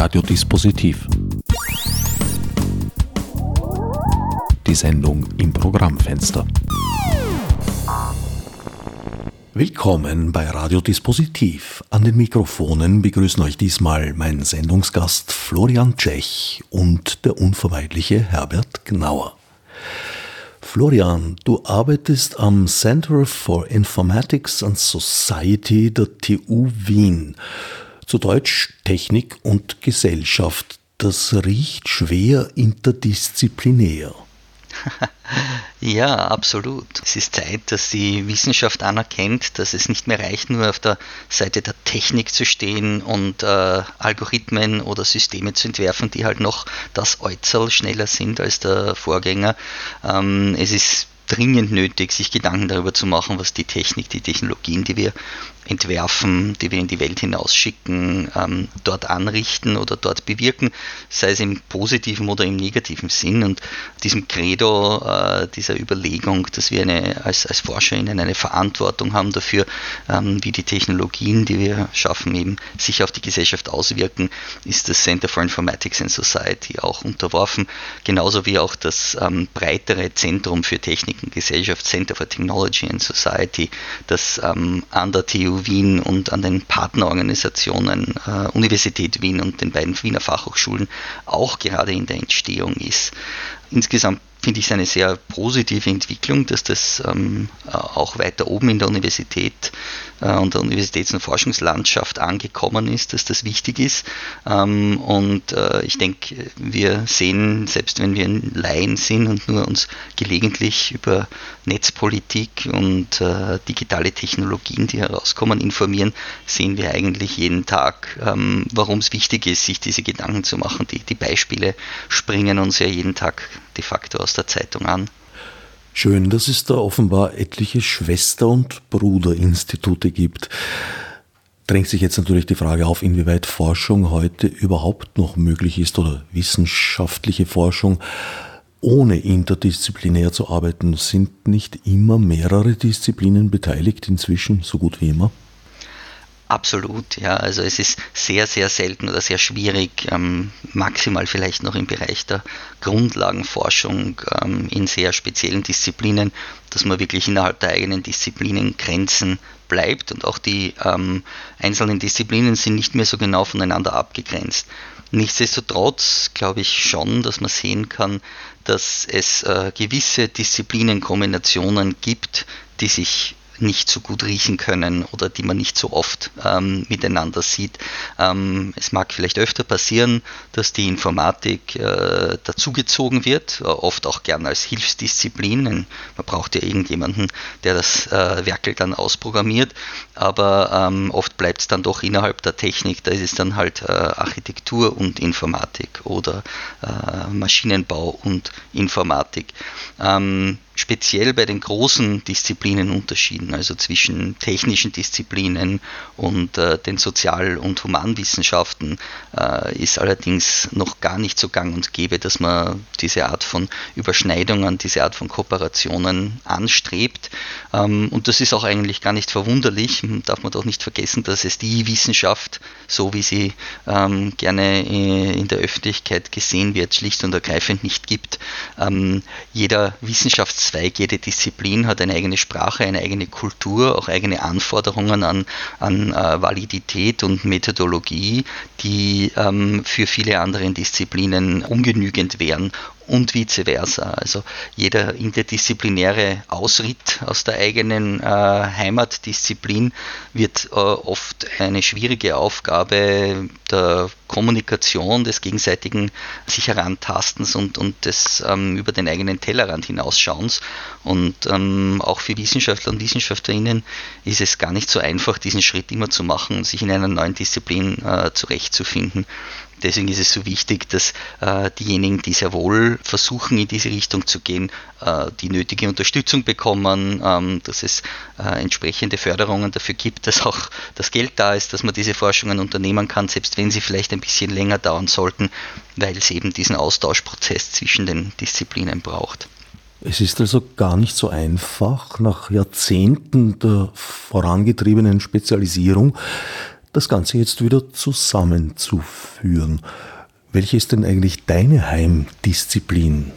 Radiodispositiv. Die Sendung im Programmfenster. Willkommen bei Radiodispositiv. An den Mikrofonen begrüßen euch diesmal mein Sendungsgast Florian Tschech und der unvermeidliche Herbert Gnauer. Florian, du arbeitest am Center for Informatics and Society der TU Wien. Zu Deutsch Technik und Gesellschaft. Das riecht schwer interdisziplinär. ja, absolut. Es ist Zeit, dass die Wissenschaft anerkennt, dass es nicht mehr reicht, nur auf der Seite der Technik zu stehen und äh, Algorithmen oder Systeme zu entwerfen, die halt noch das Äußerl schneller sind als der Vorgänger. Ähm, es ist dringend nötig, sich Gedanken darüber zu machen, was die Technik, die Technologien, die wir entwerfen, die wir in die Welt hinausschicken, ähm, dort anrichten oder dort bewirken, sei es im positiven oder im negativen Sinn. Und diesem Credo, äh, dieser Überlegung, dass wir eine, als, als ForscherInnen eine Verantwortung haben dafür, ähm, wie die Technologien, die wir schaffen, eben sich auf die Gesellschaft auswirken, ist das Center for Informatics and Society auch unterworfen, genauso wie auch das ähm, breitere Zentrum für Technik und Gesellschaft, Center for Technology and Society, das ähm, an der TU Wien und an den Partnerorganisationen äh, Universität Wien und den beiden Wiener Fachhochschulen auch gerade in der Entstehung ist. Insgesamt finde ich es eine sehr positive Entwicklung, dass das ähm, auch weiter oben in der Universität äh, und der Universitäts- und Forschungslandschaft angekommen ist, dass das wichtig ist. Ähm, und äh, ich denke, wir sehen, selbst wenn wir in Laien sind und nur uns gelegentlich über Netzpolitik und äh, digitale Technologien, die herauskommen, informieren, sehen wir eigentlich jeden Tag, ähm, warum es wichtig ist, sich diese Gedanken zu machen. Die, die Beispiele springen uns ja jeden Tag de facto aus der Zeitung an. Schön, dass es da offenbar etliche Schwester- und Bruderinstitute gibt. Drängt sich jetzt natürlich die Frage auf, inwieweit Forschung heute überhaupt noch möglich ist oder wissenschaftliche Forschung ohne interdisziplinär zu arbeiten. Sind nicht immer mehrere Disziplinen beteiligt inzwischen, so gut wie immer? Absolut, ja. Also es ist sehr, sehr selten oder sehr schwierig, ähm, maximal vielleicht noch im Bereich der Grundlagenforschung ähm, in sehr speziellen Disziplinen, dass man wirklich innerhalb der eigenen Disziplinen Grenzen bleibt und auch die ähm, einzelnen Disziplinen sind nicht mehr so genau voneinander abgegrenzt. Nichtsdestotrotz glaube ich schon, dass man sehen kann, dass es äh, gewisse Disziplinenkombinationen gibt, die sich nicht so gut riechen können oder die man nicht so oft ähm, miteinander sieht. Ähm, es mag vielleicht öfter passieren, dass die Informatik äh, dazugezogen wird, äh, oft auch gern als Hilfsdisziplin. Man braucht ja irgendjemanden, der das äh, Werkel dann ausprogrammiert, aber ähm, oft bleibt es dann doch innerhalb der Technik. Da ist es dann halt äh, Architektur und Informatik oder äh, Maschinenbau und Informatik. Ähm, speziell bei den großen Disziplinen unterschieden, also zwischen technischen Disziplinen und äh, den Sozial- und Humanwissenschaften, äh, ist allerdings noch gar nicht so gang und gäbe, dass man diese Art von Überschneidungen, diese Art von Kooperationen anstrebt. Ähm, und das ist auch eigentlich gar nicht verwunderlich, darf man doch nicht vergessen, dass es die Wissenschaft, so wie sie ähm, gerne äh, in der Öffentlichkeit gesehen wird, schlicht und ergreifend nicht gibt. Ähm, jeder Wissenschafts Zweig, jede Disziplin hat eine eigene Sprache, eine eigene Kultur, auch eigene Anforderungen an, an äh, Validität und Methodologie, die ähm, für viele andere Disziplinen ungenügend wären und vice versa. Also jeder interdisziplinäre Ausritt aus der eigenen äh, Heimatdisziplin wird äh, oft eine schwierige Aufgabe der Kommunikation, des gegenseitigen sich herantastens und, und des ähm, über den eigenen Tellerrand hinausschauens. Und ähm, auch für Wissenschaftler und Wissenschaftlerinnen ist es gar nicht so einfach, diesen Schritt immer zu machen sich in einer neuen Disziplin äh, zurechtzufinden. Deswegen ist es so wichtig, dass äh, diejenigen, die sehr wohl versuchen, in diese Richtung zu gehen, äh, die nötige Unterstützung bekommen, ähm, dass es äh, entsprechende Förderungen dafür gibt, dass auch das Geld da ist, dass man diese Forschungen unternehmen kann, selbst wenn sie vielleicht ein bisschen länger dauern sollten, weil es eben diesen Austauschprozess zwischen den Disziplinen braucht. Es ist also gar nicht so einfach, nach Jahrzehnten der vorangetriebenen Spezialisierung das Ganze jetzt wieder zusammenzuführen. Welche ist denn eigentlich deine Heimdisziplin?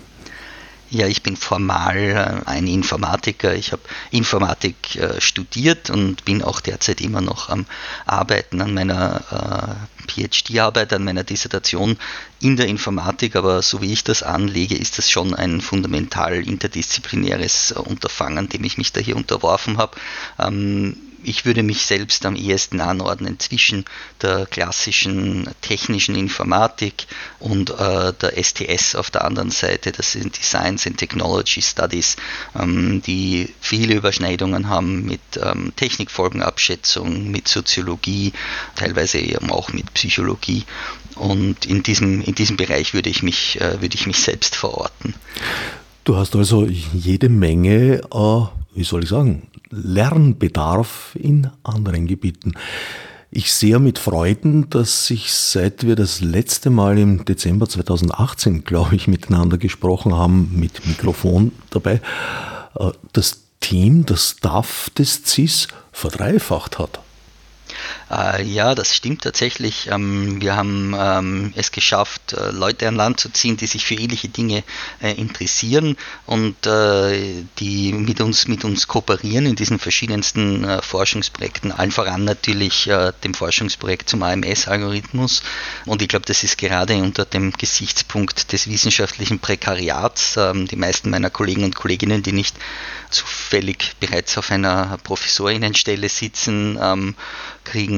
Ja, ich bin formal äh, ein Informatiker. Ich habe Informatik äh, studiert und bin auch derzeit immer noch am Arbeiten an meiner äh, PhD-Arbeit, an meiner Dissertation in der Informatik. Aber so wie ich das anlege, ist das schon ein fundamental interdisziplinäres Unterfangen, dem ich mich da hier unterworfen habe. Ähm, ich würde mich selbst am ehesten anordnen zwischen der klassischen technischen Informatik und äh, der STS auf der anderen Seite. Das sind die Science and Technology Studies, ähm, die viele Überschneidungen haben mit ähm, Technikfolgenabschätzung, mit Soziologie, teilweise eben auch mit Psychologie. Und in diesem, in diesem Bereich würde ich mich, äh, würde ich mich selbst verorten. Du hast also jede Menge, äh, wie soll ich sagen, Lernbedarf in anderen Gebieten. Ich sehe mit Freuden, dass sich seit wir das letzte Mal im Dezember 2018, glaube ich, miteinander gesprochen haben, mit Mikrofon dabei, äh, das Team, das Staff des CIS verdreifacht hat. Äh, ja, das stimmt tatsächlich. Ähm, wir haben ähm, es geschafft, äh, Leute an Land zu ziehen, die sich für ähnliche Dinge äh, interessieren und die mit uns, mit uns kooperieren in diesen verschiedensten Forschungsprojekten. Allen voran natürlich dem Forschungsprojekt zum AMS-Algorithmus. Und ich glaube, das ist gerade unter dem Gesichtspunkt des wissenschaftlichen Prekariats. Ähm, die meisten meiner Kollegen und Kolleginnen, die nicht zufällig bereits auf einer Professorinnenstelle sitzen, ähm,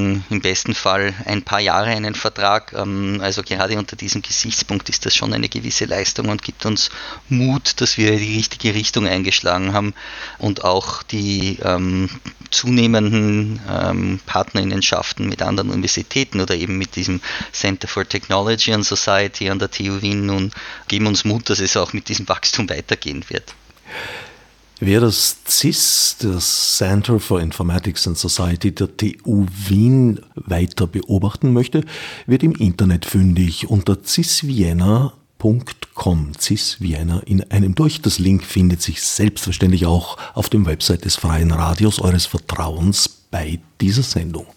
kriegen im besten Fall ein paar Jahre einen Vertrag. Ähm, also gerade unter diesem Gesichtspunkt ist das schon eine gewisse Leistung und gibt uns Mut, dass wir die richtige Richtung eingeschlagen haben und auch die ähm, zunehmenden ähm, Partnerinnenschaften mit anderen Universitäten oder eben mit diesem Center for Technology and Society an der TU Wien nun geben uns Mut, dass es auch mit diesem Wachstum weitergehen wird. Wer das CIS, das Center for Informatics and Society der TU Wien, weiter beobachten möchte, wird im Internet fündig unter cisvienna.com. CIS Vienna in einem durch. Das Link findet sich selbstverständlich auch auf dem Website des Freien Radios eures Vertrauens bei dieser Sendung.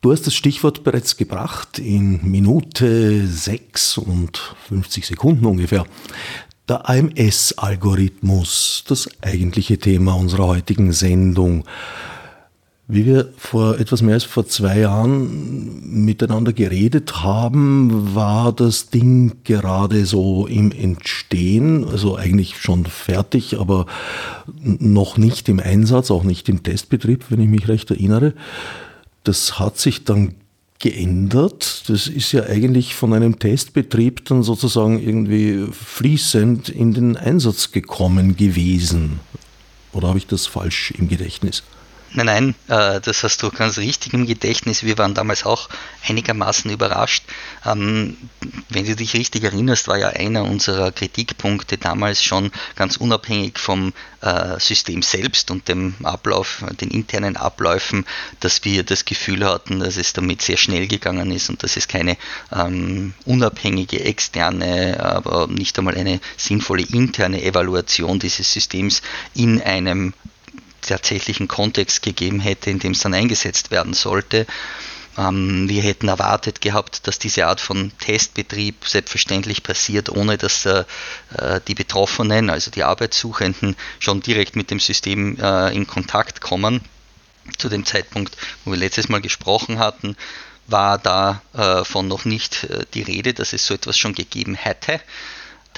Du hast das Stichwort bereits gebracht in Minute 6 und 50 Sekunden ungefähr. Der AMS-Algorithmus, das eigentliche Thema unserer heutigen Sendung. Wie wir vor etwas mehr als vor zwei Jahren miteinander geredet haben, war das Ding gerade so im Entstehen, also eigentlich schon fertig, aber noch nicht im Einsatz, auch nicht im Testbetrieb, wenn ich mich recht erinnere. Das hat sich dann geändert. Das ist ja eigentlich von einem Testbetrieb dann sozusagen irgendwie fließend in den Einsatz gekommen gewesen. Oder habe ich das falsch im Gedächtnis? Nein, nein, äh, das hast du ganz richtig im Gedächtnis. Wir waren damals auch einigermaßen überrascht. Ähm, wenn du dich richtig erinnerst, war ja einer unserer Kritikpunkte damals schon ganz unabhängig vom äh, System selbst und dem Ablauf, den internen Abläufen, dass wir das Gefühl hatten, dass es damit sehr schnell gegangen ist und dass es keine ähm, unabhängige, externe, aber nicht einmal eine sinnvolle interne Evaluation dieses Systems in einem tatsächlichen Kontext gegeben hätte, in dem es dann eingesetzt werden sollte. Ähm, wir hätten erwartet gehabt, dass diese Art von Testbetrieb selbstverständlich passiert, ohne dass äh, die Betroffenen, also die Arbeitssuchenden, schon direkt mit dem System äh, in Kontakt kommen. Zu dem Zeitpunkt, wo wir letztes Mal gesprochen hatten, war davon äh, noch nicht äh, die Rede, dass es so etwas schon gegeben hätte.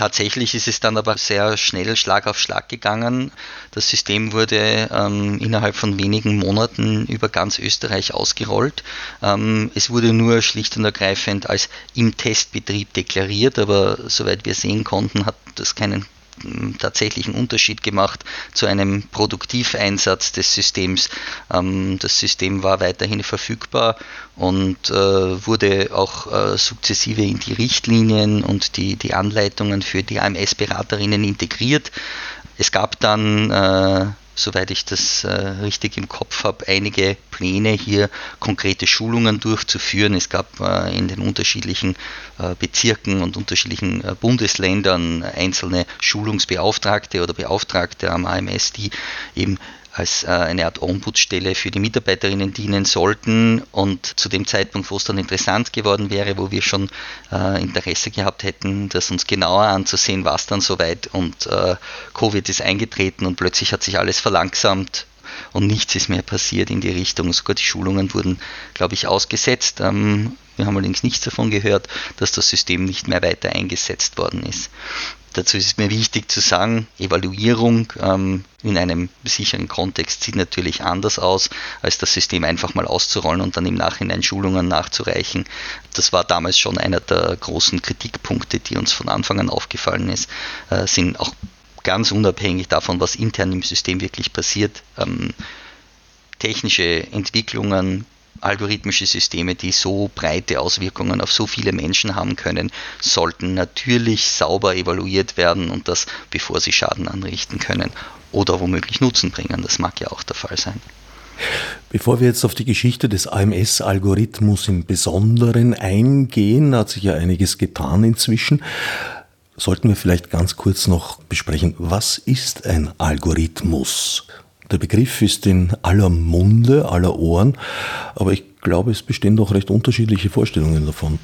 Tatsächlich ist es dann aber sehr schnell Schlag auf Schlag gegangen. Das System wurde ähm, innerhalb von wenigen Monaten über ganz Österreich ausgerollt. Ähm, es wurde nur schlicht und ergreifend als im Testbetrieb deklariert, aber soweit wir sehen konnten, hat das keinen tatsächlichen Unterschied gemacht zu einem Produktiveinsatz des Systems. Ähm, das System war weiterhin verfügbar und äh, wurde auch äh, sukzessive in die Richtlinien und die, die Anleitungen für die AMS-Beraterinnen integriert. Es gab dann äh, soweit ich das äh, richtig im Kopf habe, einige Pläne, hier konkrete Schulungen durchzuführen. Es gab äh, in den unterschiedlichen äh, Bezirken und unterschiedlichen äh, Bundesländern einzelne Schulungsbeauftragte oder Beauftragte am AMS, die eben als äh, eine Art Ombudsstelle für die Mitarbeiterinnen dienen sollten. Und zu dem Zeitpunkt, wo es dann interessant geworden wäre, wo wir schon äh, Interesse gehabt hätten, das uns genauer anzusehen, war es dann soweit und äh, Covid ist eingetreten und plötzlich hat sich alles verlangsamt und nichts ist mehr passiert in die Richtung. Sogar die Schulungen wurden, glaube ich, ausgesetzt. Ähm, wir haben allerdings nichts davon gehört, dass das System nicht mehr weiter eingesetzt worden ist. Dazu ist es mir wichtig zu sagen, Evaluierung ähm, in einem sicheren Kontext sieht natürlich anders aus, als das System einfach mal auszurollen und dann im Nachhinein Schulungen nachzureichen. Das war damals schon einer der großen Kritikpunkte, die uns von Anfang an aufgefallen ist, äh, sind auch ganz unabhängig davon, was intern im System wirklich passiert, ähm, technische Entwicklungen, algorithmische Systeme, die so breite Auswirkungen auf so viele Menschen haben können, sollten natürlich sauber evaluiert werden und das bevor sie Schaden anrichten können oder womöglich Nutzen bringen. Das mag ja auch der Fall sein. Bevor wir jetzt auf die Geschichte des AMS-Algorithmus im Besonderen eingehen, hat sich ja einiges getan inzwischen sollten wir vielleicht ganz kurz noch besprechen, was ist ein Algorithmus? Der Begriff ist in aller Munde, aller Ohren, aber ich glaube, es bestehen doch recht unterschiedliche Vorstellungen davon.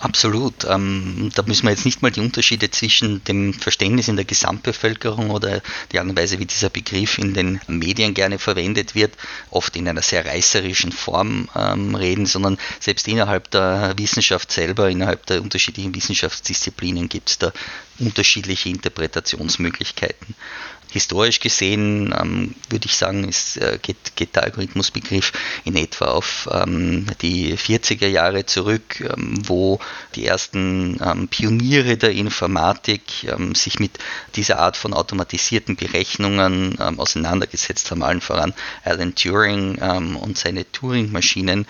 Absolut. Ähm, da müssen wir jetzt nicht mal die Unterschiede zwischen dem Verständnis in der Gesamtbevölkerung oder die Art und Weise, wie dieser Begriff in den Medien gerne verwendet wird, oft in einer sehr reißerischen Form ähm, reden, sondern selbst innerhalb der Wissenschaft selber, innerhalb der unterschiedlichen Wissenschaftsdisziplinen gibt es da unterschiedliche Interpretationsmöglichkeiten. Historisch gesehen ähm, würde ich sagen, ist, äh, geht, geht, der Algorithmusbegriff in etwa auf ähm, die 40er Jahre zurück, ähm, wo die ersten ähm, Pioniere der Informatik ähm, sich mit dieser Art von automatisierten Berechnungen ähm, auseinandergesetzt haben, allen voran Alan Turing und seine Turing-Maschinen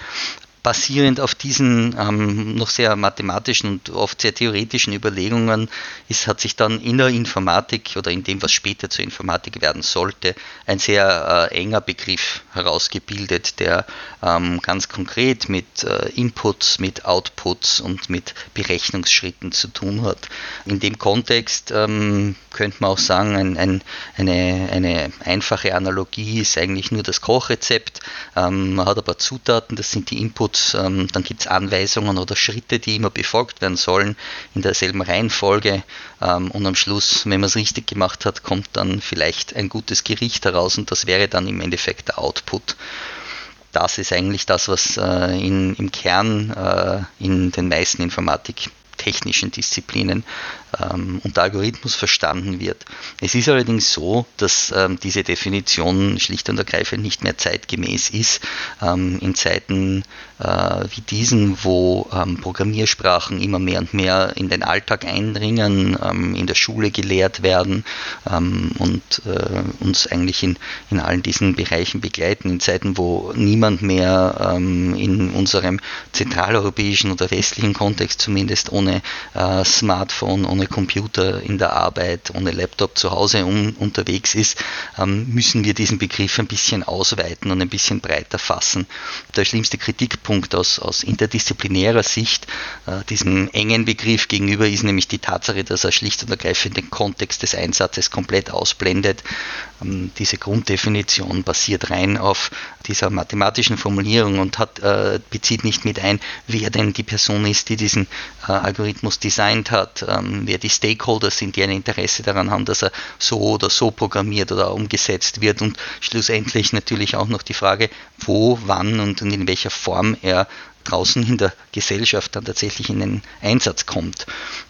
basierend auf diesen ähm, noch sehr mathematischen und oft sehr theoretischen Überlegungen ist, hat sich dann in der Informatik oder in dem, was später zur Informatik werden sollte, ein sehr äh, enger Begriff herausgebildet, der ähm, ganz konkret mit äh, Inputs, mit Outputs und mit Berechnungsschritten zu tun hat. In dem Kontext ähm, könnte man auch sagen, ein, ein, eine, eine einfache Analogie ist eigentlich nur das Kochrezept. Ähm, man hat aber Zutaten, das sind die Inputs Ähm, dann gibt es Anweisungen oder Schritte, die immer befolgt werden sollen in derselben Reihenfolge. Ähm, und am Schluss, wenn man es richtig gemacht hat, kommt dann vielleicht ein gutes Gericht heraus und das wäre dann im Endeffekt der Output. Das ist eigentlich das, was äh, in, im Kern äh, in den meisten informatiktechnischen Disziplinen ähm, unter Algorithmus verstanden wird. Es ist allerdings so, dass ähm, diese Definition schlicht und ergreifend nicht mehr zeitgemäß ist. Ähm, in Zeiten äh, wie diesen, wo ähm, Programmiersprachen immer mehr und mehr in den Alltag eindringen, ähm, in der Schule gelehrt werden ähm, und äh, uns eigentlich in, in allen diesen Bereichen begleiten, in Zeiten, wo niemand mehr in unserem zentraleuropäischen oder westlichen Kontext zumindest ohne äh, Smartphone, ohne Computer in der Arbeit, ohne Laptop zu Hause um, unterwegs ist, ähm, müssen wir diesen Begriff ein bisschen ausweiten und ein bisschen breiter fassen. Der schlimmste Kritikpunkt aus, aus interdisziplinärer Sicht äh, diesem engen Begriff gegenüber ist nämlich die Tatsache, dass er schlicht und ergreifend den Kontext des Einsatzes komplett ausblendet. Ähm, diese Grunddefinition basiert rein auf dieser mathematischen Formulierung und hat, äh, bezieht nicht mit ein, wer denn die Person ist, die diesen äh, Algorithmus designt hat, ähm, wer die Stakeholder sind, die ein Interesse daran haben, dass er so oder so programmiert oder umgesetzt wird und schlussendlich natürlich auch noch die Frage, wo, wann und in welcher Form er draußen in der Gesellschaft dann tatsächlich in den Einsatz kommt.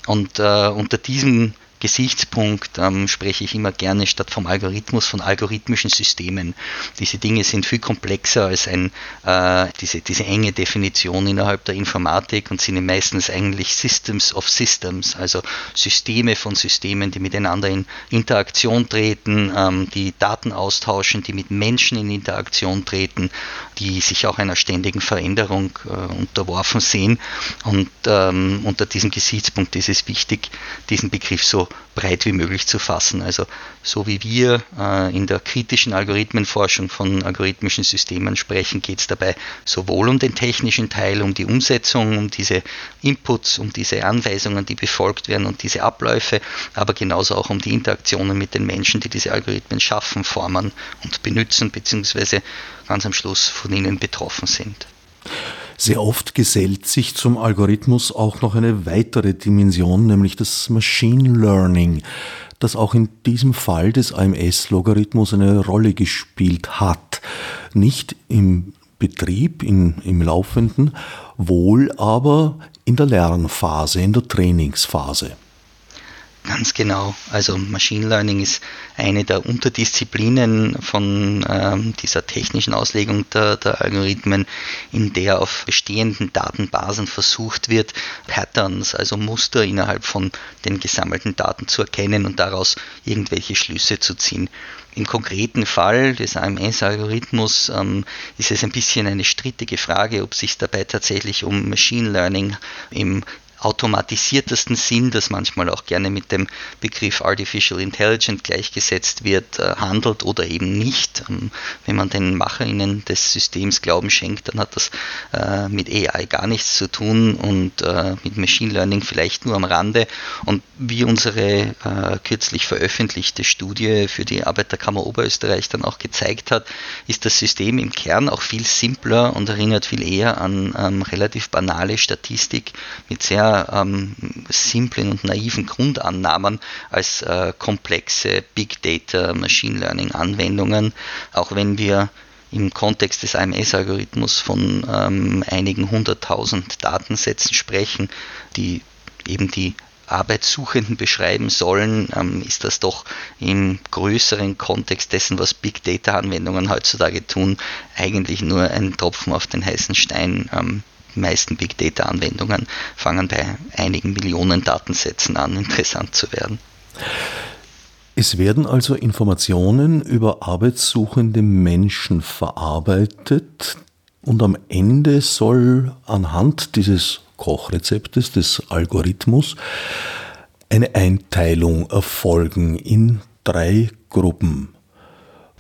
Und äh, unter diesem Gesichtspunkt ähm, spreche ich immer gerne statt vom Algorithmus von algorithmischen Systemen. Diese Dinge sind viel komplexer als ein, äh, diese, diese enge Definition innerhalb der Informatik und sind meistens eigentlich Systems of Systems, also Systeme von Systemen, die miteinander in Interaktion treten, ähm, die Daten austauschen, die mit Menschen in Interaktion treten, die sich auch einer ständigen Veränderung äh, unterworfen sehen. Und ähm, unter diesem Gesichtspunkt ist es wichtig, diesen Begriff so breit wie möglich zu fassen. Also so wie wir äh, in der kritischen Algorithmenforschung von algorithmischen Systemen sprechen, geht es dabei sowohl um den technischen Teil, um die Umsetzung, um diese Inputs, um diese Anweisungen, die befolgt werden und diese Abläufe, aber genauso auch um die Interaktionen mit den Menschen, die diese Algorithmen schaffen, formen und benutzen, beziehungsweise ganz am Schluss von ihnen betroffen sind. Sehr oft gesellt sich zum Algorithmus auch noch eine weitere Dimension, nämlich das Machine Learning, das auch in diesem Fall des AMS-Logarithmus eine Rolle gespielt hat. Nicht im Betrieb, in, im Laufenden, wohl aber in der Lernphase, in der Trainingsphase. Ganz genau. Also Machine Learning ist eine der Unterdisziplinen von ähm, dieser technischen Auslegung der, der, Algorithmen, in der auf bestehenden Datenbasen versucht wird, Patterns, also Muster innerhalb von den gesammelten Daten zu erkennen und daraus irgendwelche Schlüsse zu ziehen. Im konkreten Fall des AMS-Algorithmus ähm, ist es ein bisschen eine strittige Frage, ob sich dabei tatsächlich um Machine Learning im automatisiertesten Sinn, das manchmal auch gerne mit dem Begriff Artificial Intelligence gleichgesetzt wird, äh, handelt oder eben nicht. Ähm, wenn man den MacherInnen des Systems Glauben schenkt, dann hat das äh, mit AI gar nichts zu tun und äh, mit Machine Learning vielleicht nur am Rande. Und wie unsere kürzlich veröffentlichte Studie für die Arbeiterkammer Oberösterreich dann auch gezeigt hat, ist das System im Kern auch viel simpler und erinnert viel eher an ähm, relativ banale Statistik mit sehr ähm, simplen und naiven Grundannahmen als äh, komplexe Big Data Machine Learning Anwendungen, auch wenn wir im Kontext des AMS-Algorithmus von ähm, einigen hunderttausend Datensätzen sprechen, die eben die Arbeitssuchenden beschreiben sollen, ähm, ist das doch im größeren Kontext dessen, was Big Data-Anwendungen heutzutage tun, eigentlich nur ein Tropfen auf den heißen Stein. Ähm, meisten Big Data-Anwendungen fangen bei einigen Millionen Datensätzen an, interessant zu werden. Es werden also Informationen über arbeitssuchende Menschen verarbeitet und am Ende soll anhand dieses Kochrezeptes, des Algorithmus, eine Einteilung erfolgen in drei Gruppen.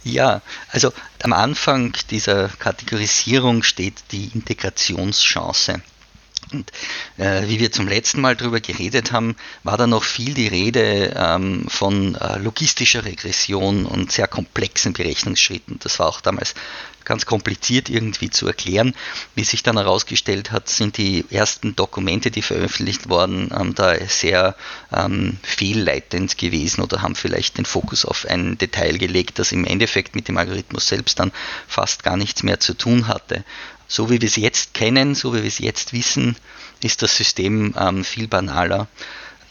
Ja, also am Anfang dieser Kategorisierung steht die Integrationschance. Und äh, wie wir zum letzten Mal darüber geredet haben, war da noch viel die Rede ähm, von äh, logistischer Regression und sehr komplexen Berechnungsschritten. Das war auch damals ganz kompliziert irgendwie zu erklären. Wie sich dann herausgestellt hat, sind die ersten Dokumente, die veröffentlicht wurden, ähm, da sehr ähm, fehlleitend gewesen oder haben vielleicht den Fokus auf ein Detail gelegt, das im Endeffekt mit dem Algorithmus selbst dann fast gar nichts mehr zu tun hatte. So wie wir es jetzt kennen, so wie wir es jetzt wissen, ist das System ähm, viel banaler.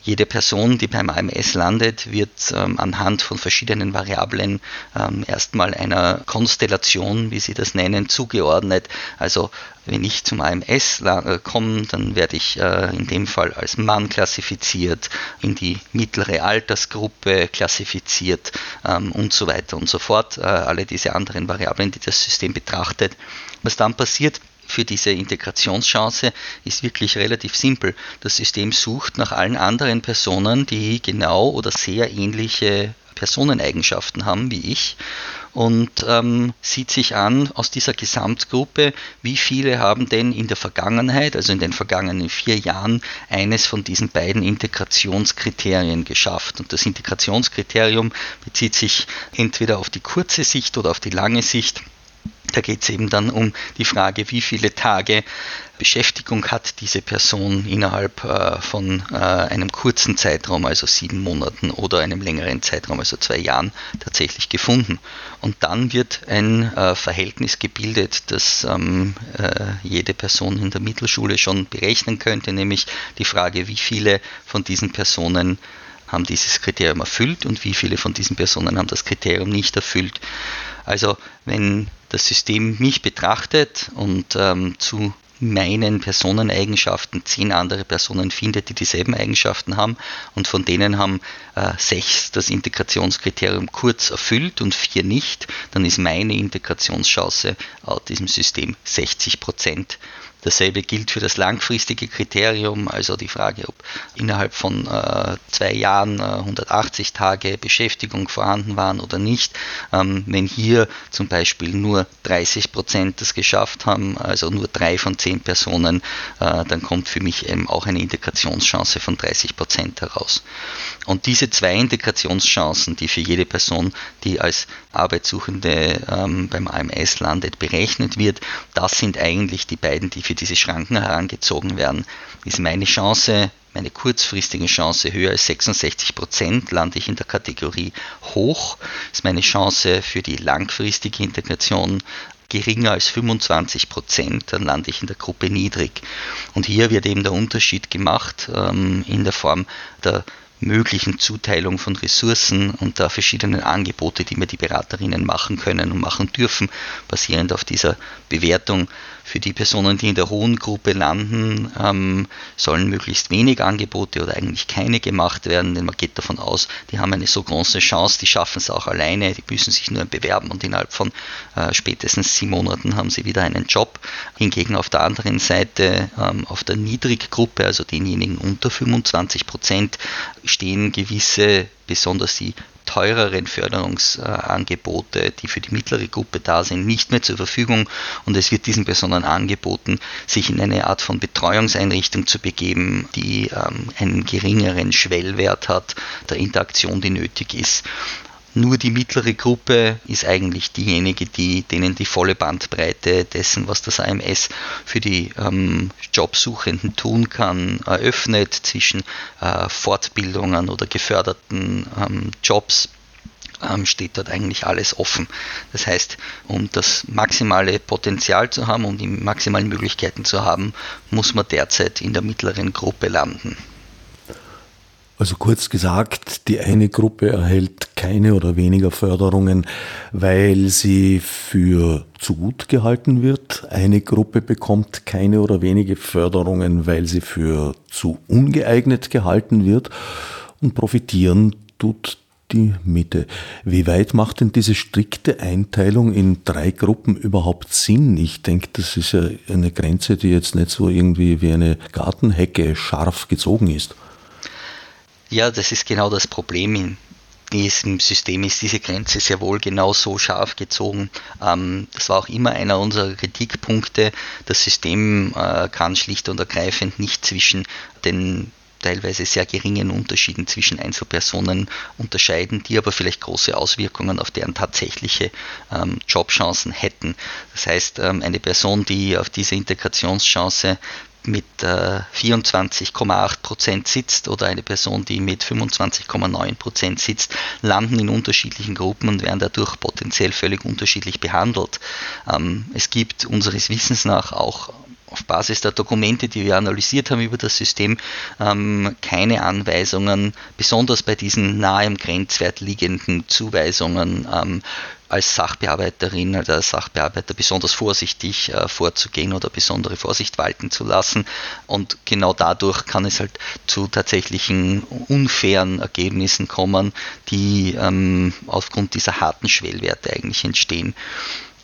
Jede Person, die beim AMS landet, wird ähm, anhand von verschiedenen Variablen ähm, erstmal einer Konstellation, wie Sie das nennen, zugeordnet. Also wenn ich zum AMS äh, komme, dann werde ich äh, in dem Fall als Mann klassifiziert, in die mittlere Altersgruppe klassifiziert ähm, und so weiter und so fort. Äh, alle diese anderen Variablen, die das System betrachtet. Was dann passiert, für diese Integrationschance ist wirklich relativ simpel. Das System sucht nach allen anderen Personen, die genau oder sehr ähnliche Personeneigenschaften haben wie ich und ähm, sieht sich an aus dieser Gesamtgruppe, wie viele haben denn in der Vergangenheit, also in den vergangenen vier Jahren, eines von diesen beiden Integrationskriterien geschafft. Und das Integrationskriterium bezieht sich entweder auf die kurze Sicht oder auf die lange Sicht. Da geht es eben dann um die Frage, wie viele Tage Beschäftigung hat diese Person innerhalb äh, von äh, einem kurzen Zeitraum, also sieben Monaten oder einem längeren Zeitraum, also zwei Jahren, tatsächlich gefunden. Und dann wird ein äh, Verhältnis gebildet, das ähm, äh, jede Person in der Mittelschule schon berechnen könnte, nämlich die Frage, wie viele von diesen Personen haben dieses Kriterium erfüllt und wie viele von diesen Personen haben das Kriterium nicht erfüllt. Also wenn das System mich betrachtet und ähm, zu meinen Personeneigenschaften zehn andere Personen findet, die dieselben Eigenschaften haben und von denen haben äh, sechs das Integrationskriterium kurz erfüllt und vier nicht, dann ist meine Integrationschance laut diesem System 60 Prozent. Dasselbe gilt für das langfristige Kriterium, also die Frage, ob innerhalb von äh, zwei Jahren äh, 180 Tage Beschäftigung vorhanden waren oder nicht. Ähm, wenn hier zum Beispiel nur 30 Prozent das geschafft haben, also nur drei von zehn Personen, äh, dann kommt für mich eben auch eine Integrationschance von 30 Prozent heraus. Und diese zwei Integrationschancen, die für jede Person, die als Arbeitssuchende ähm, beim AMS landet, berechnet wird, das sind eigentlich die beiden, die für diese Schranken herangezogen werden, ist meine Chance, meine kurzfristige Chance höher als 66 Prozent, lande ich in der Kategorie hoch, ist meine Chance für die langfristige Integration geringer als 25 Prozent, dann lande ich in der Gruppe niedrig. Und hier wird eben der Unterschied gemacht ähm, in der Form der möglichen Zuteilung von Ressourcen und der verschiedenen Angebote, die mir die Beraterinnen machen können und machen dürfen, basierend auf dieser Bewertung für die Personen, die in der hohen Gruppe landen, ähm, sollen möglichst wenig Angebote oder eigentlich keine gemacht werden, denn man geht davon aus, die haben eine so große Chance, die schaffen es auch alleine, die müssen sich nur bewerben und innerhalb von äh, spätestens sieben Monaten haben sie wieder einen Job. Hingegen auf der anderen Seite, ähm, auf der Niedriggruppe, also denjenigen unter 25 Prozent, stehen gewisse, besonders die teureren Förderungsangebote, die für die mittlere Gruppe da sind, nicht mehr zur Verfügung und es wird diesen Personen angeboten, sich in eine Art von Betreuungseinrichtung zu begeben, die ähm, einen geringeren Schwellwert hat, der Interaktion, die nötig ist. Nur die mittlere Gruppe ist eigentlich diejenige, die, denen die volle Bandbreite dessen, was das AMS für die ähm, Jobsuchenden tun kann, eröffnet zwischen äh, Fortbildungen oder geförderten ähm, Jobs ähm, steht dort eigentlich alles offen. Das heißt, um das maximale Potenzial zu haben, um die maximalen Möglichkeiten zu haben, muss man derzeit in der mittleren Gruppe landen. Also kurz gesagt, die eine Gruppe erhält keine oder weniger Förderungen, weil sie für zu gut gehalten wird. Eine Gruppe bekommt keine oder wenige Förderungen, weil sie für zu ungeeignet gehalten wird. Und profitieren tut die Mitte. Wie weit macht denn diese strikte Einteilung in drei Gruppen überhaupt Sinn? Ich denke, das ist ja eine Grenze, die jetzt nicht so irgendwie wie eine Gartenhecke scharf gezogen ist. Ja, das ist genau das Problem in diesem System ist diese Grenze sehr wohl genau so scharf gezogen. Ähm, das war auch immer einer unserer Kritikpunkte. Das System äh, kann schlicht und ergreifend nicht zwischen den teilweise sehr geringen Unterschieden zwischen Einzelpersonen unterscheiden, die aber vielleicht große Auswirkungen auf deren tatsächliche ähm, Jobchancen hätten. Das heißt, ähm, eine Person, die auf diese Integrationschance mit äh, 24,8 Prozent sitzt oder eine Person, die mit 25,9 Prozent sitzt, landen in unterschiedlichen Gruppen und werden dadurch potenziell völlig unterschiedlich behandelt. Ähm, es gibt unseres Wissens nach auch auf Basis der Dokumente, die wir analysiert haben über das System, ähm, keine Anweisungen, besonders bei diesen nahe im Grenzwert liegenden Zuweisungen ähm, als Sachbearbeiterin als Sachbearbeiter besonders vorsichtig äh, vorzugehen oder besondere Vorsicht walten zu lassen. Und genau dadurch kann es halt zu tatsächlichen unfairen Ergebnissen kommen, die ähm, aufgrund dieser harten Schwellwerte eigentlich entstehen